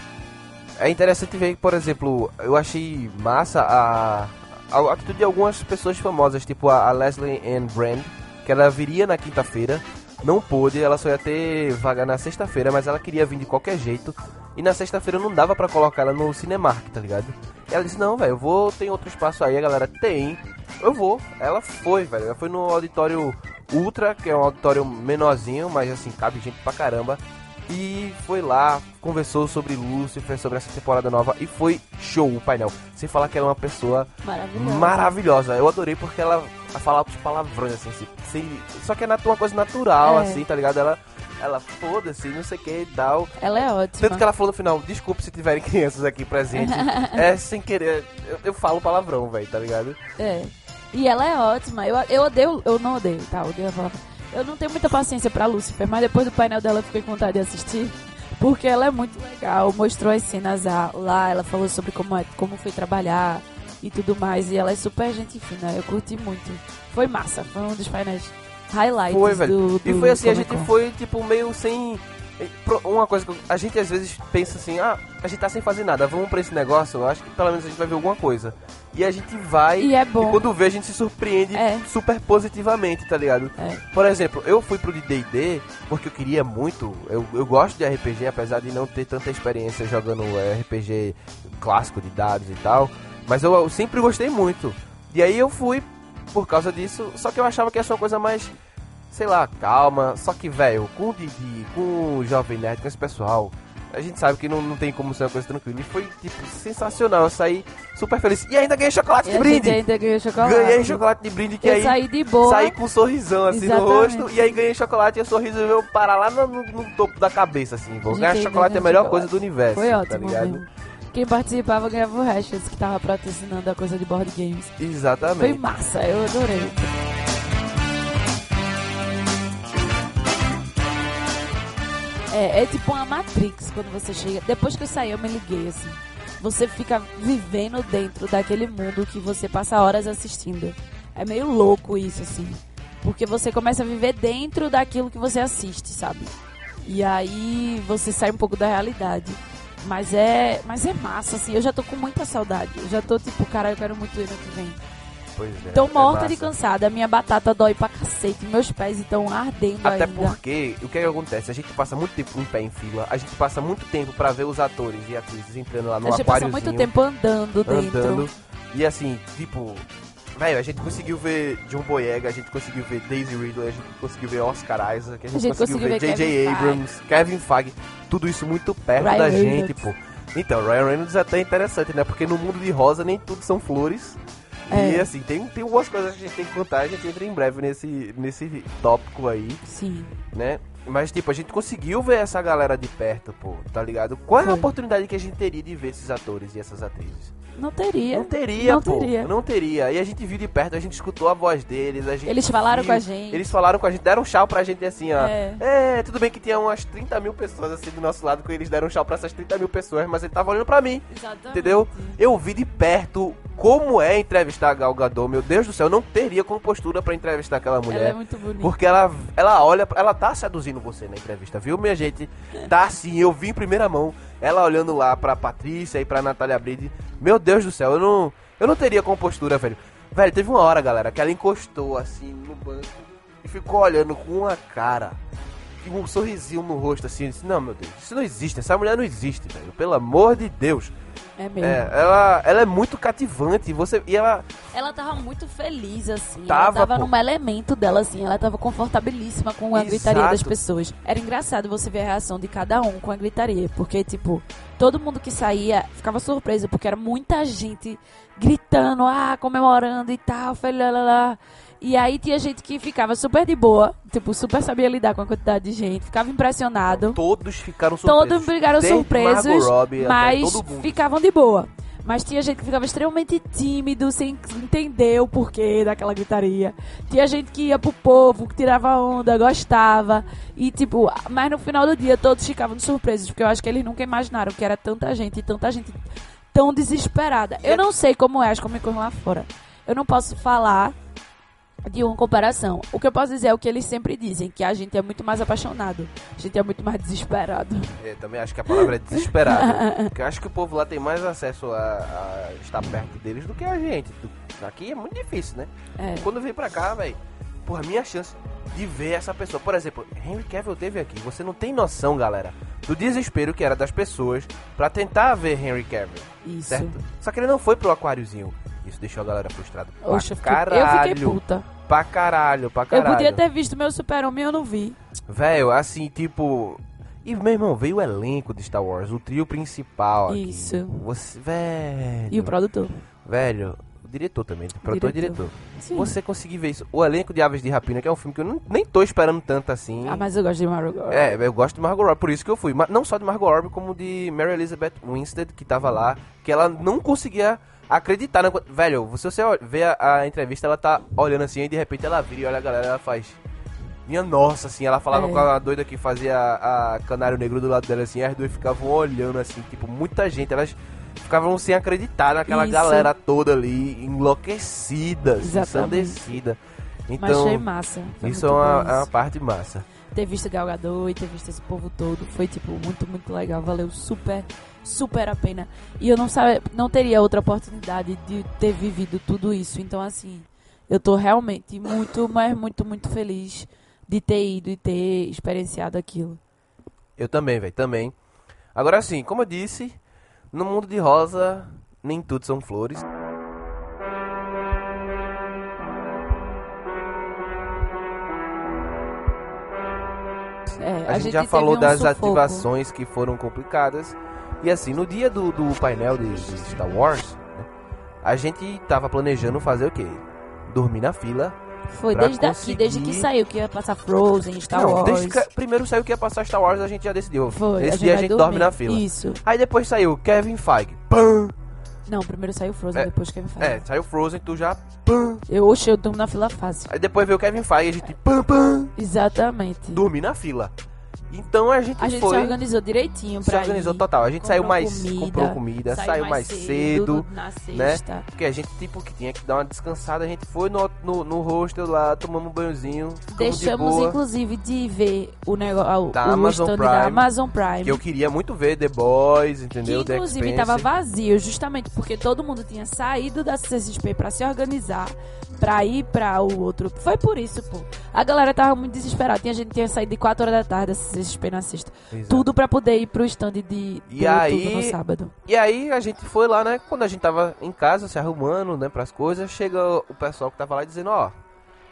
é interessante ver que, por exemplo, eu achei massa a, a atitude de algumas pessoas famosas, tipo a, a Leslie Ann Brand, que ela viria na quinta-feira, não pôde, ela só ia ter vaga na sexta-feira, mas ela queria vir de qualquer jeito, e na sexta-feira não dava pra colocar ela no Cinemark, tá ligado? E ela disse, não, velho, eu vou, tem outro espaço aí, a galera tem, eu vou. Ela foi, velho, ela foi no auditório Ultra, que é um auditório menorzinho, mas assim, cabe gente pra caramba. E foi lá, conversou sobre Lucifer, sobre essa temporada nova e foi show o painel. Sem falar que ela é uma pessoa Maravilhoso. maravilhosa. Eu adorei porque ela fala os palavrões assim, sem- só que é uma coisa natural, É. assim, tá ligado? Ela, ela foda-se, não sei o que e tal. Ela é ótima. Tanto que ela falou no final, desculpe se tiverem crianças aqui presentes. é sem querer, eu, eu falo palavrão, velho, tá ligado? É. E ela é ótima. Eu, eu odeio, eu não odeio, tá? Odeio a palavra. Eu não tenho muita paciência pra Lucifer, mas depois do painel dela eu fiquei com vontade de assistir. Porque ela é muito legal, mostrou as cenas lá, ela falou sobre como, é, como foi trabalhar e tudo mais. E ela é super gente fina, eu curti muito. Foi massa, foi um dos painéis highlights Foi, velho. do, do E foi assim, a gente foi, tipo, meio sem. Uma coisa que a gente às vezes pensa assim, ah, a gente tá sem fazer nada, vamos pra esse negócio, eu acho que pelo menos a gente vai ver alguma coisa. E a gente vai. E é bom. E quando vê, a gente se surpreende É. super positivamente, tá ligado? É. Por exemplo, eu fui pro D&D porque eu queria muito, eu, eu gosto de RPG, apesar de não ter tanta experiência jogando é, RPG clássico de dados e tal, mas eu, eu sempre gostei muito. E aí eu fui por causa disso, só que eu achava que ia ser uma coisa mais, sei lá, calma, só que, velho, com o Didi, com o Jovem Nerd, com esse pessoal... A gente sabe que não, não tem como ser uma coisa tranquila. E foi, tipo, sensacional. Eu saí super feliz. E ainda ganhei chocolate E de brinde. ainda ganhou chocolate. Ganhei chocolate de brinde que Eu aí saí de boa. saí com um sorrisão assim no Exatamente. rosto e aí ganhei chocolate e o sorriso veio parar lá no, no- no topo da cabeça assim. Vou ganhar chocolate é a melhor chocolate. coisa do universo, Foi tá ótimo ligado? mesmo. Quem participava ganhava o Hashes, que tava patrocinando a coisa de board games. Foi Exatamente. massa, eu adorei. É, é tipo uma Matrix quando você chega. Depois que eu saí, eu me liguei assim. Você fica vivendo dentro daquele mundo que você passa horas assistindo. É meio louco isso, assim. Porque você começa a viver dentro daquilo que você assiste, sabe? E aí você sai um pouco da realidade. Mas é, mas é massa, assim. Eu já tô com muita saudade. Eu já tô tipo, cara, eu quero muito ir ano que vem. Pois é. Tô é morta de massa. cansada, a minha batata dói pra cacete, meus pés estão ardendo Até ainda. porque, o que, é que acontece? A gente passa muito tempo em pé em fila, a gente passa muito tempo pra ver os atores e atrizes entrando lá no a gente passa aquáriozinho, muito tempo andando dentro. andando. E assim, tipo, velho, a gente conseguiu ver John Boyega, a gente conseguiu ver Daisy Ridley, a gente conseguiu ver Oscar Isaac, a gente, gente conseguiu, conseguiu ver ver J.J. Abrams, Kevin Feige, tudo isso muito perto Ryan da gente, Reynolds. pô. Então, Ryan Reynolds é até interessante, né? Porque no mundo de rosa nem tudo são flores. E É. assim, tem, tem algumas coisas que a gente tem que contar, a gente entra em breve nesse, nesse tópico aí Sim. né? Mas, tipo, a gente conseguiu ver essa galera de perto, pô, tá ligado? Qual é a oportunidade que a gente teria de ver esses atores e essas atrizes? Não teria. Não teria, Não pô. teria. Não teria. E a gente viu de perto, a gente escutou a voz deles, a gente Eles falaram viu, com a gente. Eles falaram com a gente, deram um tchau pra gente assim, ó. É. É, tudo bem que tinha umas 30 mil pessoas assim do nosso lado, que eles deram um tchau pra essas 30 mil pessoas, mas ele tava olhando pra mim, Exatamente. entendeu? Eu vi de perto como é entrevistar a Gal Gadot, meu Deus do céu, eu não teria compostura pra entrevistar aquela mulher. Ela é muito bonita. Porque ela, ela olha, ela tá seduzindo você na entrevista, viu, minha gente? Tá sim, eu vi em primeira mão. Ela olhando lá pra Patrícia e pra Natália Bride. Meu Deus do céu, eu não, eu não teria compostura, velho. Velho, teve uma hora, galera, que ela encostou assim no banco e ficou olhando com uma cara. E um sorrisinho no rosto assim. Disse, não, meu Deus, isso não existe. Essa mulher não existe, velho. Pelo amor de Deus. É mesmo. É, ela, ela é muito cativante. Você, e ela. Ela tava muito feliz, assim. Tava, ela tava pô. num elemento dela, assim. Ela tava confortabilíssima com a gritaria das Exato. pessoas. Era engraçado você ver a reação de cada um com a gritaria. Porque, tipo, todo mundo que saía ficava surpreso, porque era muita gente gritando, ah, comemorando e tal, lá, lá. E aí tinha gente que ficava super de boa, tipo, super sabia lidar com a quantidade de gente, ficava impressionado. Todos ficaram surpresos. Todos ficaram surpresos, Robbie mas ficavam de boa. Mas tinha gente que ficava extremamente tímido, sem entender o porquê daquela gritaria. Tinha gente que ia pro povo, que tirava onda, gostava. E tipo, mas no final do dia todos ficavam surpresos, porque eu acho que eles nunca imaginaram que era tanta gente e tanta gente tão desesperada. Eu não sei como é as Comic Con lá fora. Eu não posso falar de uma comparação. O que eu posso dizer é o que eles sempre dizem, que a gente é muito mais apaixonado. A gente é muito mais desesperado. Eu também acho que a palavra é desesperado. Porque eu acho que o povo lá tem mais acesso a, a estar perto deles do que a gente. Aqui é muito difícil, né? É. Quando vim pra cá, velho, porra, minha chance de ver essa pessoa. Por exemplo, Henry Cavill teve aqui. Você não tem noção, galera, do desespero que era das pessoas pra tentar ver Henry Cavill, Isso. certo? Só que ele não foi pro aquáriozinho. Isso deixou a galera frustrada. Pra Oxe, eu fiquei, caralho. eu fiquei puta. Pra caralho, pra Eu caralho. podia ter visto meu super-homem e eu não vi. Velho, assim, tipo. E, meu irmão, veio o elenco de Star Wars, o trio principal. aqui. Isso. Você, velho. E o produtor. Velho, o diretor também, o produtor e Diretor. diretor. Sim. Você conseguir ver isso. O elenco de Aves de Rapina, que é um filme que eu não- nem tô esperando tanto assim. Ah, mas eu gosto de Margot Robbie. É, eu gosto de Margot Robbie, por isso que eu fui. Mas não só de Margot Robbie, como de Mary Elizabeth Winstead, que tava lá, que ela não conseguia acreditar. Na... Velho, se você vê a, a entrevista, ela tá olhando assim, e de repente ela vira e olha a galera, ela faz... Minha nossa, assim, ela falava É. com a doida que fazia a, a Canário Negro do lado dela, assim, as duas ficavam olhando, assim, tipo, muita gente, elas ficavam sem acreditar naquela Isso. galera toda ali, enlouquecidas, Exatamente. ensandecida. Mas achei Então, massa. Foi isso é uma, é uma parte massa. Ter visto Gal Gadot e ter visto esse povo todo foi, tipo, muito, muito legal. Valeu super, super a pena. E eu não, sabe, não teria outra oportunidade de ter vivido tudo isso. Então, assim, eu tô realmente muito, mas muito, muito feliz de ter ido e ter experienciado aquilo. Eu também, velho, também. Agora sim, como eu disse, no mundo de rosa, nem tudo são flores. É, A, gente, já teve falou um das sufoco. ativações que foram complicadas. E assim, no dia do, do painel de, de Star Wars, né, a gente tava planejando fazer o quê? Dormir na fila. Foi desde aqui, desde que conseguir- saiu que ia passar Frozen, Star Não, Wars. que primeiro saiu que ia passar Star Wars, a gente já decidiu. Foi, Esse a dia a gente dorme dormir. na fila. Isso. Aí depois saiu Kevin Feige. Pam! Não, primeiro saiu Frozen, É, depois Kevin Feige. É, saiu Frozen, tu já. Pam! Eu, oxe, eu durmo na fila fácil. Aí depois veio o Kevin Feige, a gente. Pam, pam! Exatamente. Dormir na fila. Então a gente A gente foi. se organizou direitinho se pra organizou ir. total. A gente saiu mais. comida, comprou comida, saiu, mais cedo. na né? Porque a gente, tipo, que tinha que dar uma descansada. A gente foi no, no, no hostel lá, tomamos um banhozinho. de Deixamos, boa. inclusive, de ver o negócio Da o Amazon Prime, da Amazon Prime. Que eu queria muito ver The Boys, entendeu? que inclusive tava vazio, justamente porque todo mundo tinha saído da CCXP pra se organizar, pra ir pra o outro. Foi por isso, pô. A galera tava muito desesperada. Tinha gente que tinha saído de 4 horas da tarde CCXP na sexta. Exato. Tudo pra poder ir pro stand de, E aí- no sábado. E aí a gente foi lá, né? Quando a gente tava em casa se arrumando, né, pras coisas, chega o pessoal que tava lá dizendo, ó,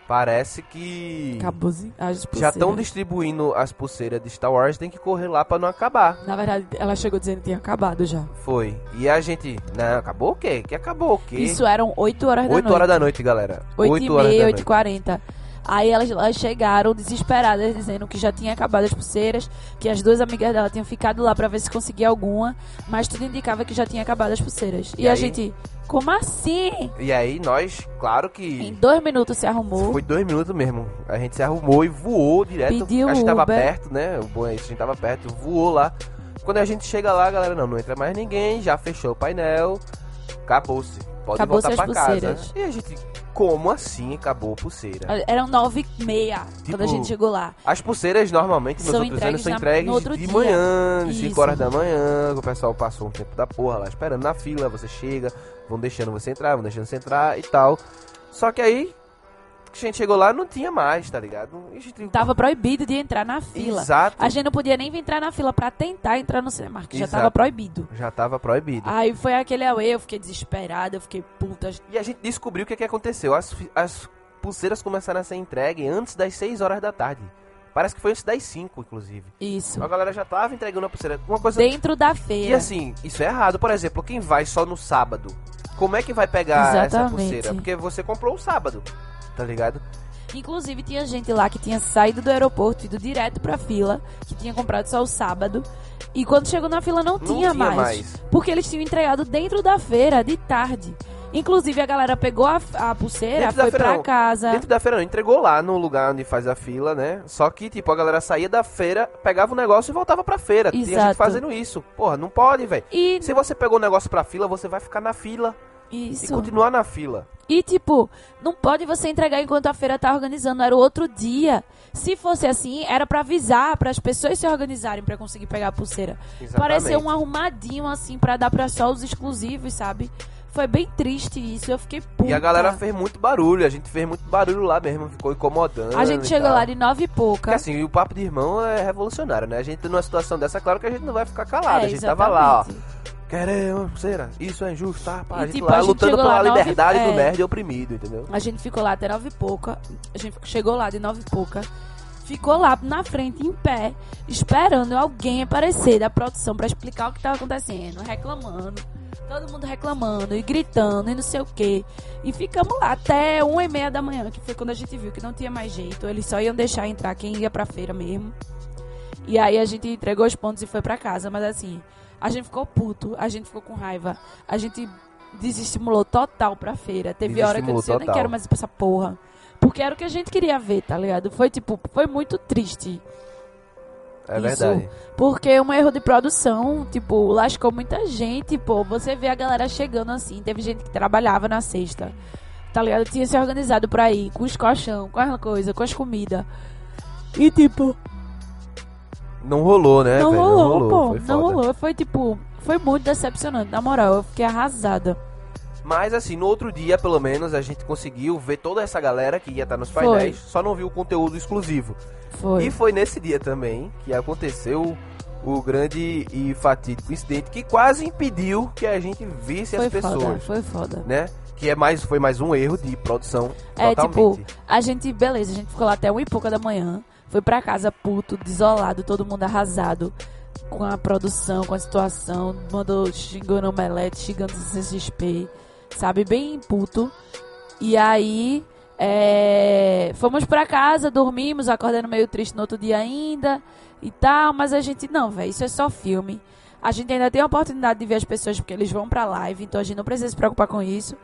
parece que Acabou as já pulseiras. estão distribuindo as pulseiras de Star Wars, tem que correr lá pra não acabar. Na verdade, ela chegou dizendo que tinha acabado já. Foi. E a gente, não, acabou o quê? Que acabou o quê? Isso eram 8 horas da 8 noite. horas da noite, galera. 8 8 e meia, da 8 e noite. 40. Aí elas, elas chegaram desesperadas, dizendo que já tinha acabado as pulseiras, que as duas amigas dela tinham ficado lá pra ver se conseguia alguma, mas tudo indicava que já tinha acabado as pulseiras. E, E a aí? gente, como assim? E aí nós, claro Em que dois minutos se arrumou. foi dois minutos mesmo. A gente se arrumou e voou direto. Pediu a gente tava Uber. perto, né? O bom é isso, a gente tava perto, voou lá. Quando a gente chega lá, galera, não, não entra mais ninguém, já fechou o painel, acabou-se. Pode Acabou-se voltar as pra casa. pulseiras. E a gente, como assim acabou a pulseira? Eram 9 e meia Tipo, quando a gente chegou lá. As pulseiras normalmente nos São outros anos entregues são na- entregues no outro de dia. manhã, de 5 Isso. horas da manhã, que o pessoal passou um tempo da porra lá esperando na fila, você chega, vão deixando você entrar, vão deixando você entrar e tal. Só que aí que a gente chegou lá, não tinha mais, tá ligado? E gente- Tava proibido de entrar na fila. Exato. A gente não podia nem entrar na fila pra tentar entrar no cinema, que já tava proibido. Já tava proibido. Aí foi aquele away, eu fiquei desesperada, eu fiquei puta. E a gente descobriu o que, que aconteceu. As, as pulseiras começaram a ser entregues antes das 6 horas da tarde. Parece que foi antes das 5, inclusive. Isso. A galera já tava entregando a pulseira. Uma coisa. Dentro da E feira. assim, isso é errado. Por exemplo, quem vai só no sábado, como é que vai pegar essa Exatamente. pulseira? Porque você comprou o sábado, tá ligado? Inclusive, tinha gente lá que tinha saído do aeroporto, ido direto pra fila, que tinha comprado só o sábado. E quando chegou na fila, não, tinha, tinha mais, mais. Porque eles tinham entregado dentro da feira, de tarde. Inclusive, a galera pegou a, a pulseira, Dentro foi feira, pra não. casa. Dentro da feira não, entregou lá no lugar onde faz a fila, né? Só que, tipo, a galera saía da feira, pegava o negócio e voltava pra feira. Tinha gente Exato. fazendo isso. Porra, não pode, velho. E Se você pegou o negócio pra fila, você vai ficar na fila e isso. continuar na fila. E tipo, não pode você entregar enquanto a feira tá organizando, era o outro dia. Se fosse assim, era pra avisar, para as pessoas se organizarem pra conseguir pegar a pulseira. Exatamente. Pareceu um arrumadinho assim pra dar pra só os exclusivos, sabe? Foi bem triste isso, eu fiquei puta. E a galera fez muito barulho, a gente fez muito barulho lá mesmo, ficou incomodando. A gente e chegou lá de nove e pouca. Porque assim, o papo de irmão é revolucionário, né? A gente numa situação dessa, claro que a gente não vai ficar calado. É, a gente tava lá, ó. Queremos, pulseira, isso é injusto, tá? Pá, a gente tipo, lá a gente lutando pela nove- liberdade do é. nerd oprimido, entendeu? A gente ficou lá até nove e pouca. A gente chegou lá de nove e pouca. Ficou lá na frente, em pé, esperando alguém aparecer da produção pra explicar o que tava acontecendo, reclamando. Todo mundo reclamando e gritando e não sei o que. E ficamos lá até uma e meia da manhã, que foi quando a gente viu que não tinha mais jeito. Eles só iam deixar entrar quem ia pra feira mesmo. E aí a gente entregou os pontos e foi pra casa. Mas assim, a gente ficou puto, a gente ficou com raiva. A gente desestimulou total pra feira. Teve hora que eu disse, eu nem quero mais ir pra essa porra. Porque era o que a gente queria ver, tá ligado? Foi tipo, foi muito triste. É Isso. verdade. Porque um erro de produção, tipo, lascou muita gente, pô. Você vê a galera chegando assim. Teve gente que trabalhava na sexta, tá ligado? Tinha se organizado pra ir, com os colchão, com as coisas, com as comidas. E tipo, Não rolou, né? não velho? rolou, pô. foi Não rolou. Foi tipo, foi muito decepcionante. Na moral, eu fiquei arrasada. Mas assim, no outro dia, pelo menos, a gente conseguiu ver toda essa galera que ia estar nos Foi. painéis, só não viu o conteúdo exclusivo. Foi. E foi nesse dia também que aconteceu o grande e fatídico incidente que quase impediu que a gente visse Foi as pessoas, foda, foi foda. né? Que é mais, foi mais um erro de produção É, totalmente. tipo, a gente, beleza, a gente ficou lá até uma e pouca da manhã. Foi pra casa puto, desolado, todo mundo arrasado com a produção, com a situação. Mandou xingando omelete, xingando CXP, sabe? Bem puto. E aí, é, fomos pra casa, dormimos, acordando meio triste no outro dia ainda e tal. Mas a gente, não, velho, isso é só filme. A gente ainda tem a oportunidade de ver as pessoas porque eles vão pra live, então a gente não precisa se preocupar com isso.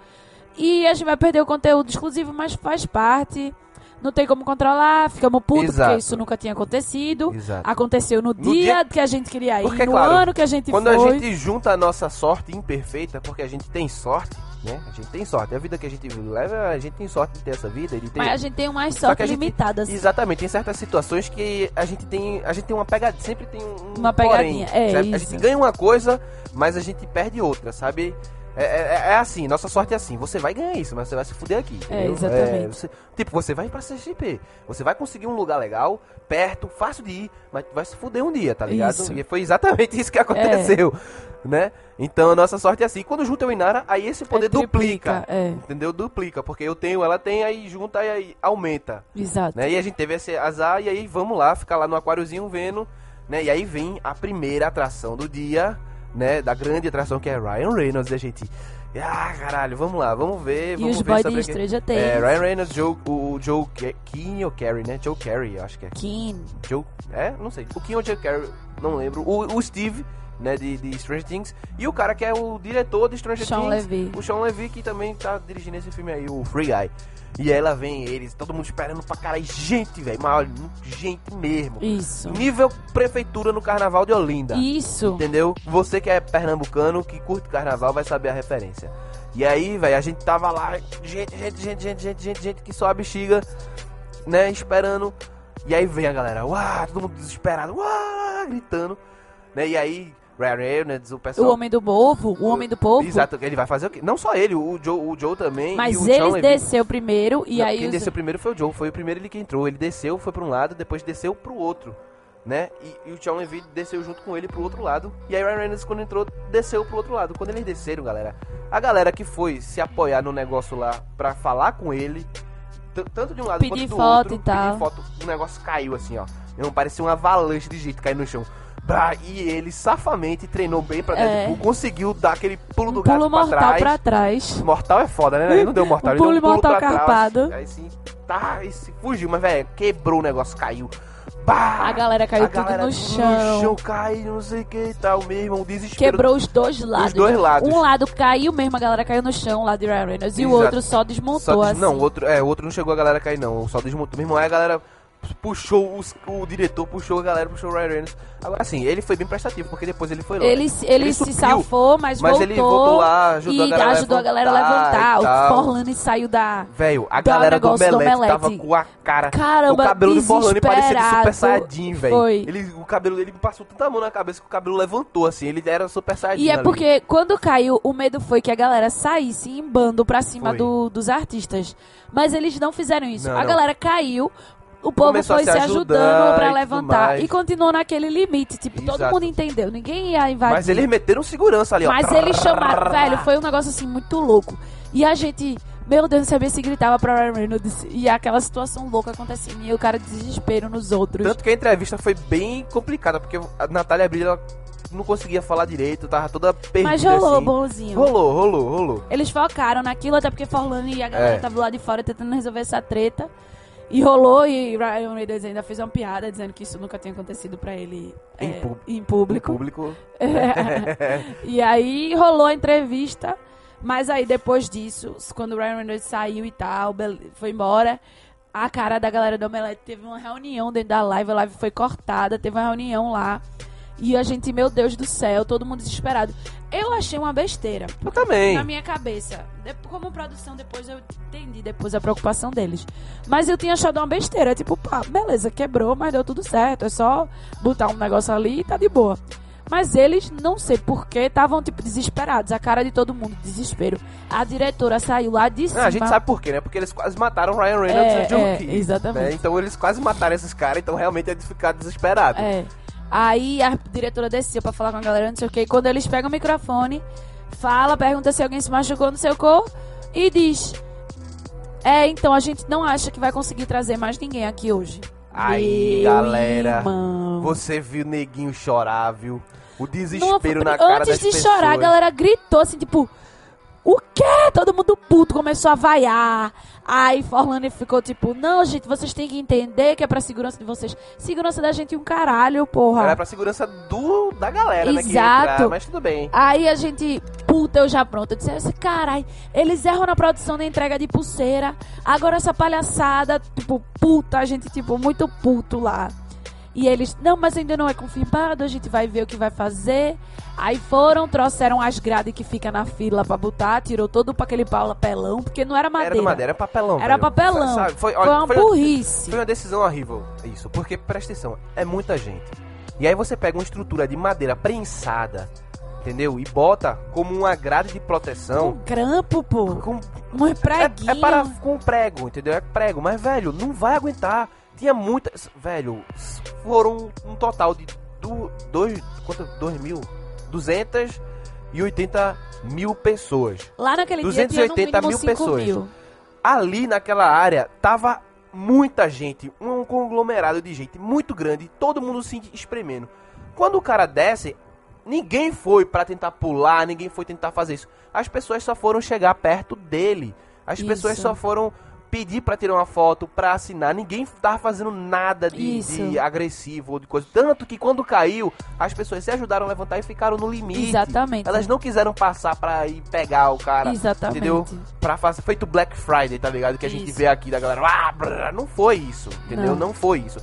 E a gente vai perder o conteúdo exclusivo, mas faz parte. Não tem como controlar, ficamos putos Exato. porque isso nunca tinha acontecido. Exato. Aconteceu no, No dia, dia- que a gente queria ir, Porque, no claro, ano que a gente Quando foi. a gente junta a nossa sorte imperfeita, porque a gente tem sorte, né? A gente tem sorte. A vida que a gente leva, a gente tem sorte de ter essa vida, de ter Mas a gente tem umas sorte a gente- assim. Exatamente, tem certas situações que a gente tem, a gente tem uma pegadinha, sempre tem um Uma porém, pegadinha, é sabe? A gente ganha uma coisa, mas a gente perde outra, sabe? É, é- é assim, nossa sorte é assim, você vai ganhar isso, mas você vai se fuder aqui. entendeu? exatamente. você- tipo, você vai pra CXP, você vai conseguir um lugar legal, perto, fácil de ir, mas vai se fuder um dia, tá ligado? Isso. E foi exatamente isso que aconteceu, né? Então a nossa sorte é assim, quando junta eu e Nara, aí esse poder duplica, triplica, é. entendeu? Duplica, porque eu tenho, ela tem, aí junta e aí aumenta Exato. né? E a gente teve esse azar e aí vamos lá, ficar lá no aquáriozinho vendo, né? E aí vem a primeira atração do dia, né? Da grande atração que é Ryan Reynolds e a gente... Ah, caralho, vamos lá, vamos ver, E vamos os ver boys de. Stranger É, Things. Ryan Reynolds, Joe, o Joe Keane ou Carey, né? Joe Carey, acho que é. Keen. Joe, é? Não sei. O Keane ou Joe Carey, não lembro. O, o Steve, né, de, de Stranger Things. E o cara que é o diretor de Stranger Sean Things. Levy. O Sean Levy, que também tá dirigindo esse filme aí, o Free Guy. E aí lá vem eles, todo mundo esperando pra caralho. Gente, velho, mas olha, gente mesmo. Isso. Nível prefeitura no carnaval de Olinda. Isso. Entendeu? Você que é pernambucano, que curte carnaval, vai saber a referência. E aí, velho, a gente tava lá, gente, gente, gente, gente, gente, gente, gente, que só a bexiga, né, esperando. E aí vem a galera, uau, todo mundo desesperado, uau, gritando. Né, e aí Ryan Reynolds, o O pessoal. Homem do Povo, o Homem do Povo. Exato, ele vai fazer o quê? Não só ele, o Joe, o Joe também. Mas o ele desceu primeiro e Não, aí quem os- desceu primeiro foi o Joe, foi o primeiro ele que entrou. Ele desceu, foi pra um lado, depois desceu pro outro, né? E, e o Sean Levy desceu junto com ele pro outro lado. E aí Ryan Reynolds, quando entrou, desceu pro outro lado. Quando eles desceram, galera, a galera que foi se apoiar no negócio lá pra falar com ele, tanto de um lado Pedir quanto do foto outro, e tal. pedir foto, o negócio caiu assim, ó. Não parecia uma avalanche de gente caindo no chão. Bah, e ele safamente treinou bem pra É. Deadpool, conseguiu dar aquele pulo do um gato pulo pra mortal trás. pra trás. Mortal é foda, né? Ele não deu mortal, Um ele deu um pulo pulo mortal pra trás. carpado. Aí sim, tá, e se fugiu, mas velho, quebrou o negócio, caiu. Bah! A galera caiu A tudo galera no chão. No chão caiu, não sei o que e tal, meu irmão, desespero. Quebrou os dois lados. dois lados. Um lado caiu mesmo, a galera caiu no chão lá de Ryan Reynolds. E o outro só desmontou Só des- assim. Não, o outro, é, o outro não chegou a galera cair, não. Só desmontou. Meu irmão, aí a galera puxou os- o diretor, puxou a galera, puxou o Ryan Reynolds. Agora sim, ele foi bem prestativo, porque depois ele foi lá. Ele, se- ele, se supriu, safou, mas, mas voltou. ele voltou lá, ajudou e a galera ajudou a galera a levantar levantar. O. Forlani saiu da. Velho, a galera do negócio do Omelete, Omelete. tava com a cara. Caramba, o cabelo do Forlani parecia de Super. Saiyajin, velho. Foi. Ele, o cabelo dele passou tanta mão na cabeça que o cabelo levantou, assim. Ele era Super Saiyajin. E é ali. porque quando caiu, o medo foi que a galera saísse em bando pra cima do- dos artistas. Mas eles não fizeram isso. Não, a não. galera caiu. O povo Começou foi se ajudando pra tudo levantar. mais. E continuou naquele limite. Tipo, todo Exato. mundo entendeu. Ninguém ia invadir. Mas eles meteram segurança ali, ó. Mas eles chamaram, velho, foi um negócio assim muito louco. E a gente, meu Deus, não sabia se gritava pra Ryan Reynolds e aquela situação louca acontecendo e o cara desespero nos outros. Tanto que a entrevista foi bem complicada, porque a Natália Brilha ela não conseguia falar direito, tava toda perdida Mas rolou, assim. bonzinho. Rolou, rolou, rolou. Eles focaram naquilo, até porque Forlani e a galera É. tava lá de fora tentando resolver essa treta. E rolou, e Ryan Reynolds ainda fez uma piada dizendo que isso nunca tinha acontecido pra ele Em é, pub- em público. público. e aí rolou a entrevista, mas aí depois disso, quando o Ryan Reynolds saiu e tal, foi embora, a cara da galera do Omelete teve uma reunião dentro da live, a live foi cortada, teve uma reunião lá. E a gente, meu Deus do céu, todo mundo desesperado. Eu achei uma besteira. Eu também. Na minha cabeça. De- Como produção, depois eu entendi depois a preocupação deles. Mas eu tinha achado uma besteira. Tipo, pá, beleza, quebrou, mas deu tudo certo. É só botar um negócio ali e tá de boa. Mas eles, não sei porquê, estavam, tipo, desesperados. A cara de todo mundo, desespero. A diretora saiu lá de cima. Ah, a gente sabe por quê, né? Porque eles quase mataram o Ryan Reynolds É, e o John é, Key, exatamente. né? Então eles quase mataram esses caras, então realmente eles ficaram desesperados. É. Aí a diretora desceu pra falar com a galera, não sei o que. Quando eles pegam o microfone, fala, pergunta se alguém se machucou, não sei o que, e diz: É, então a gente não acha que vai conseguir trazer mais ninguém aqui hoje. Aí, Meu galera, irmão. Você viu o neguinho chorar, viu? O desespero na cara Antes das de pessoas. chorar, a galera gritou assim, tipo. O quê? Todo mundo puto, começou a vaiar. Aí Forlane ficou tipo, não, gente, vocês têm que entender que é pra segurança de vocês. Segurança da gente um caralho, porra. Era pra segurança do, da galera, né? Que ia Exato. entrar, mas tudo bem. Aí a gente, puta, eu já pronto. Eu disse, assim, carai, eles erram na produção da entrega de pulseira. Agora essa palhaçada, tipo, puta, a gente, tipo, muito puto lá. E eles, não, mas ainda não é confirmado, a gente vai ver o que vai fazer. Aí foram, trouxeram as grades que fica na fila pra botar, tirou todo pra aquele papelão, porque não era madeira. Era madeira, era papelão. Era velho. papelão. Sabe, Foi, Foi uma foi, burrice. foi uma decisão horrível, isso. Porque, presta atenção, é muita gente. E aí você pega uma estrutura de madeira prensada, entendeu? E bota como uma grade de Um proteção. grampo, pô. Com, Um é, preguinho. é para com prego, entendeu? É prego, mas velho, não vai aguentar. Tinha muitas, velho, foram um total de do, dois, quanto, dois mil, 280 mil pessoas. Lá naquele dia tinha no 280 mínimo mil 5 pessoas. mil. Ali naquela área tava muita gente, um conglomerado de gente muito grande, todo mundo se espremendo. Quando o cara desce, ninguém foi pra tentar pular, ninguém foi tentar fazer isso. As pessoas só foram chegar perto dele. As Isso. pessoas só foram pedir pra tirar uma foto, pra assinar. Ninguém tava fazendo nada de, de agressivo ou de coisa. Tanto que quando caiu, as pessoas se ajudaram a levantar e ficaram no limite. Exatamente. Elas não quiseram passar pra ir pegar o cara. Exatamente. Entendeu? Pra fazer feito Black Friday, tá ligado? Que a gente Isso. vê aqui da galera. Ah, brrr, não foi isso, entendeu? Não. Não, foi isso.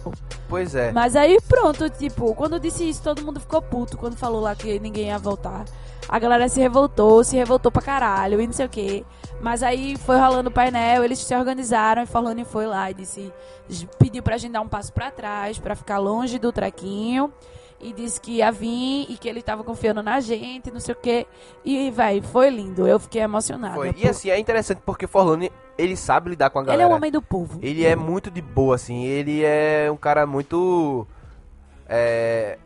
Pois é. Mas aí pronto, tipo, quando eu disse isso, todo mundo ficou puto quando falou lá que ninguém ia voltar. A galera se revoltou, se revoltou pra caralho e não sei o que. Mas aí foi rolando o painel, eles se organizaram e falando foi lá e disse, pediu pra gente dar um passo pra trás, pra ficar longe do trequinho. e disse que ia vir e que ele tava confiando na gente, não sei o quê. E, véi, foi lindo. Eu fiquei emocionada. Foi. E por- assim, é interessante porque Forlane, ele sabe lidar com a ele galera. é um homem do povo. Ele é muito de boa, assim. Ele é um cara muito. É.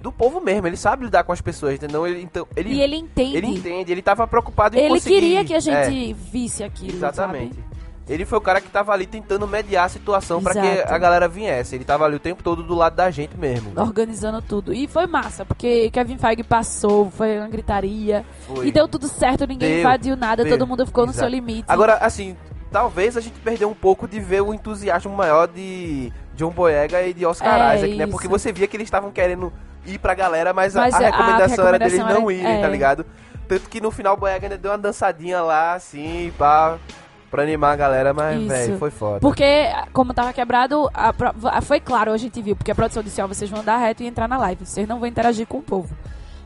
Do povo mesmo, ele sabe lidar com as pessoas, entendeu? Ele, então, ele, E ele entende. ele entende, ele tava preocupado em Ele conseguir. queria que a É, gente visse aquilo, exatamente. sabe? Ele foi o cara que tava ali tentando mediar a situação pra que a galera viesse. Ele tava ali o tempo todo do lado da gente mesmo. Organizando tudo. E foi massa, porque Kevin Feige passou, foi uma gritaria. Foi. E deu tudo certo, ninguém Deu, invadiu nada, deu, todo mundo ficou no exato. seu limite. Agora, assim, talvez a gente perdeu um pouco de ver o entusiasmo maior de John Boyega e de Oscar É, Isaac, né? isso. Porque você via que eles estavam querendo ir pra galera, mas, a- Mas a, a recomendação era deles recomendação não era- irem, tá é. ligado? Tanto que no final o Boyega ainda deu uma dançadinha lá, assim, pá, pra animar a galera, mas, velho, foi foda. Porque, como tava quebrado, a foi claro, a gente viu, porque a produção disse, ó, vocês vão dar reto e entrar na live, vocês não vão interagir com o povo.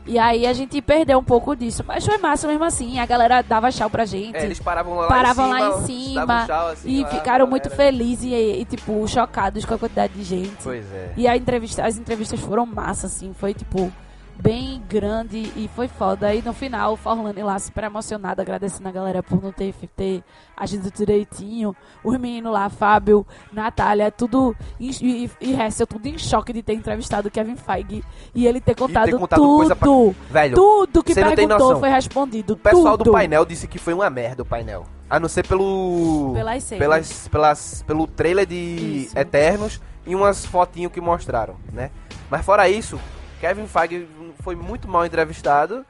E aí a gente perdeu um pouco disso, mas foi massa mesmo assim, a galera dava tchau pra gente. É, eles paravam lá paravam em cima, lá em cima tchau, assim, e lá, ficaram muito felizes e, e, tipo, chocados com a quantidade de gente. Pois é. E a entrevista, as entrevistas foram massa, assim, foi tipo bem grande e foi foda. E no final, o Forlane lá super emocionado, agradecendo a galera por não ter, ter agido direitinho. Os meninos lá, Fábio, Natália, tudo e, e Hessel, tudo em choque de ter entrevistado o Kevin Feige e ele ter contado, contado tudo. pra- Velho, Tudo que perguntou foi respondido. o pessoal tudo. do painel disse que foi uma merda o painel. A não ser pelo. Pelas cenas. pelas, pelas, pelo trailer de Isso. Eternos e umas fotinhos que mostraram, né? Mas fora isso, Kevin Feige foi muito mal entrevistado,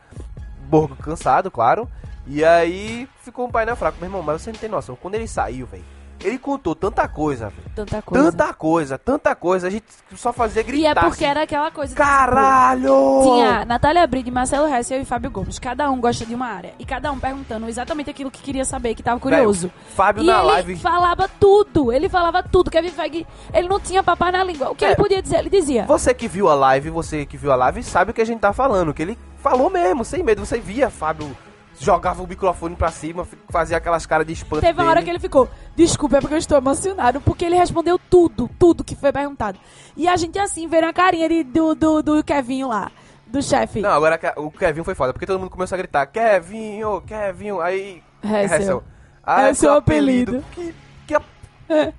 Borgo cansado, claro. E aí ficou um painel fraco. Meu irmão, mas você não tem noção. Quando ele saiu, velho, ele contou tanta coisa, velho. Tanta coisa. Tanta coisa, tanta coisa. A gente só fazia gritar. E é porque assim, era aquela coisa. de, tipo, Caralho! Tinha Natália Bride, Marcelo Hessel e Fábio Gomes. Cada um gosta de uma área. E cada um perguntando exatamente aquilo que queria saber, que tava curioso. Velho, Fábio e na ele live. falava tudo. Ele falava tudo. Kevin Feige, ele não tinha papai na língua. O que É. ele podia dizer, ele dizia. Você que viu a live, você que viu a live, sabe o que a gente tá falando. Que ele falou mesmo, sem medo. Você via Fábio jogava o microfone pra cima, fazia aquelas caras de espanto. Teve uma hora que ele ficou, desculpa, é porque eu estou emocionado, porque ele respondeu tudo, tudo que foi perguntado. E a gente assim, vendo a carinha de- do, do, do Kevinho lá, do chefe. Não, agora o Kevin foi foda, porque todo mundo começou a gritar: Kevinho, Kevinho. Aí. Hessel. Ah, É o seu apelido. Que. que a-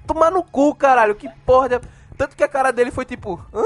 Tomar no cu, caralho. Que porra. de- Tanto que a cara dele foi tipo: hã?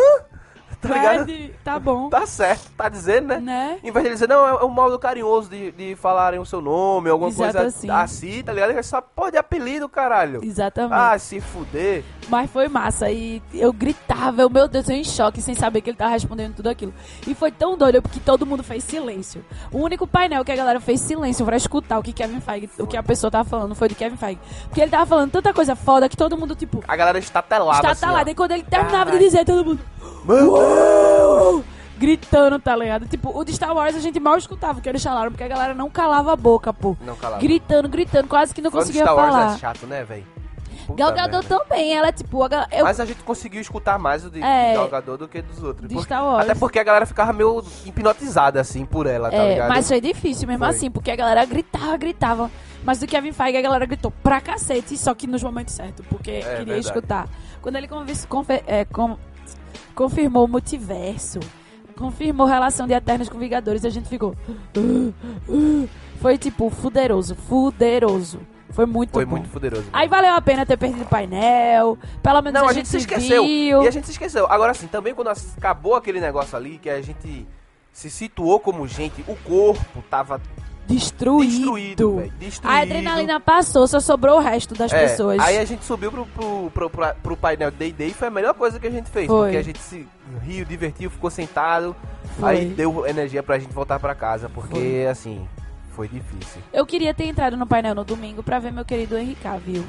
Tá ligado? Fred, tá bom. Tá certo, tá dizendo, né? Né? Em vez de dizer, não, é um modo carinhoso de, de falarem o seu nome, alguma Exato coisa assim. assim, tá ligado? É só pode apelido, caralho. Exatamente. Ah, se fuder. Mas foi massa. E eu gritava, eu, meu Deus, eu em choque, sem saber que ele tava respondendo tudo aquilo. E foi tão doido, porque todo mundo fez silêncio. O único painel que a galera fez silêncio pra escutar o que Kevin Feige, o que a pessoa tava falando, foi do Kevin Feige. Porque ele tava falando tanta coisa foda que todo mundo, tipo, A galera está telada. está assim, ó. E quando ele terminava de dizer, todo mundo. Meu "Uou!" Gritando, tá ligado? Tipo, o de Star Wars a gente mal escutava o que eles falaram, porque a galera não calava a boca, pô. Não calava. Gritando, gritando, quase que não Fã de conseguia Star Wars falar. é chato, né, velho? Gal Gadot também, ela é tipo, a gal- eu, Mas a gente conseguiu escutar mais o de É. Gal Gadot do que dos outros. De Porque- Star Wars. Até porque a galera ficava meio hipnotizada, assim, por ela, tá É, ligado? mas foi difícil mesmo Foi. assim, porque a galera gritava, gritava. Mas do Kevin Feige a galera gritou pra cacete, só que nos momentos certos, porque queria É verdade. escutar. Quando ele convis- confe- é, com- confirmou o multiverso, confirmou relação de Eternos com Vingadores, a gente ficou. "Uh, uh". Foi tipo, fuderoso, fuderoso. Foi muito Foi bom. muito poderoso. Aí valeu a pena ter perdido o painel, pelo menos Não, a, a gente se esqueceu. viu. E a gente se esqueceu. Agora sim, também quando acabou aquele negócio ali, que a gente se situou como gente, o corpo tava Destruído. destruído. Destruído. A adrenalina passou, só sobrou o resto das É, pessoas. Aí a gente subiu pro, pro, pro, pro, pro painel Day Day e foi a melhor coisa que a gente fez. Foi. Porque a gente se riu, divertiu, ficou sentado. Foi. Aí deu energia pra gente voltar pra casa. Porque, assim, foi difícil. Eu queria ter entrado no painel no domingo pra ver meu querido Henrique viu?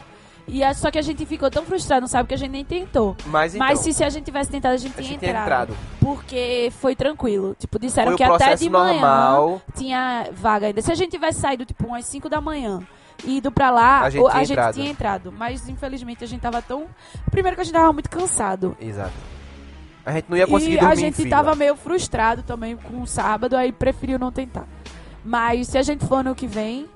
E a- só que a gente ficou tão frustrado, não sabe, que a gente nem tentou. Mas então, Mas se, se a gente tivesse tentado, a gente a tinha gente tinha entrado. entrado. Porque foi tranquilo. Tipo, disseram Foi que até de manhã normal. tinha vaga ainda. Se a gente tivesse saído, tipo, umas 5 da manhã e ido pra lá, A gente o- tinha entrado. tinha entrado. Mas, infelizmente, a gente tava tão... Primeiro que a gente tava muito cansado. Exato. A gente não ia conseguir E dormir a gente tava meio frustrado também com o sábado, aí preferiu não tentar. Mas se a gente for no que vem,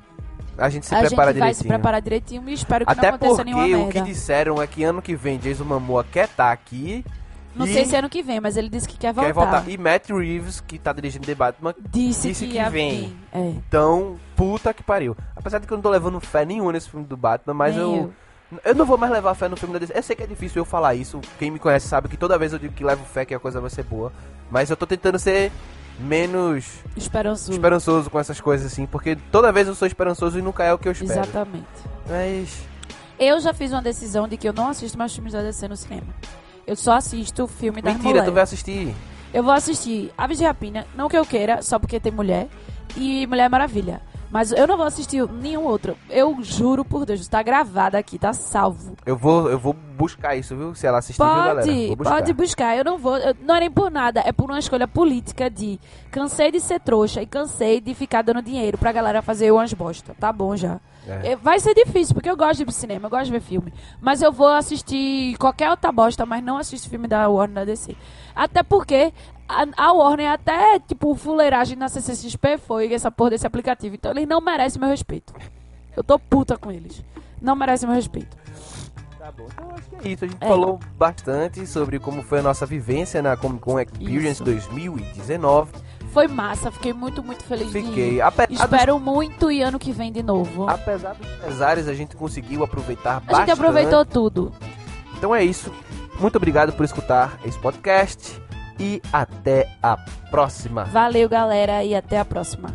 A gente se a gente prepara vai direitinho. se preparar direitinho e espero que Até não aconteça porque nenhuma o merda. que disseram é que ano que vem Jason Momoa quer estar aqui Não E- sei se é ano que vem, mas ele disse que quer voltar. Quer voltar. E Matt Reeves, que tá dirigindo The Batman, Disse, Disse que, que vem. É. então, puta que pariu. Apesar de que eu não tô levando fé nenhuma nesse filme do Batman, mas Nem eu, eu. não vou mais levar fé no filme da DC. Eu sei que é difícil eu falar isso. Quem me conhece sabe que toda vez eu digo que levo fé que a coisa vai ser boa. Mas eu tô tentando ser menos Esperançoso. esperançoso com essas coisas assim. Porque toda vez eu sou esperançoso e nunca é o que eu espero. Exatamente. Mas. Eu já fiz uma decisão de que eu não assisto mais filmes da DC no cinema. Eu só assisto o filme da Mentira, tu vai assistir. Eu vou assistir Aves de Rapina, não que eu queira, só porque tem mulher, e Mulher Maravilha. Mas eu não vou assistir nenhum outro. Eu juro por Deus, tá gravado aqui, tá salvo. Eu vou, eu vou buscar isso, viu? Se ela assistir, viu, galera? Pode, Vou buscar. pode buscar. Eu não vou. eu- não é nem por nada. É por uma escolha política de cansei de ser trouxa e cansei de ficar dando dinheiro pra galera fazer umas bosta. Tá bom já. É. É, Vai ser difícil, porque eu gosto de ir pro cinema, eu gosto de ver filme. Mas eu vou assistir qualquer outra bosta, mas não assisto filme da Warner da DC. Até porque a, a Warner, até, tipo, fuleiragem na CCXP foi essa porra desse aplicativo. Então eles não merecem meu respeito. Eu tô puta com eles. Não merecem meu respeito. Tá bom, então acho que é isso. A gente É. falou bastante sobre como foi a nossa vivência na Comic Con Experience Isso. 2019. Foi massa, fiquei muito, muito feliz Fiquei. dos, Espero muito e ano que vem de novo. apesar dos pesares, a gente conseguiu aproveitar A bastante. gente aproveitou tudo. Então é isso. Muito obrigado por escutar esse podcast. E até a próxima. Valeu, galera, e até a próxima.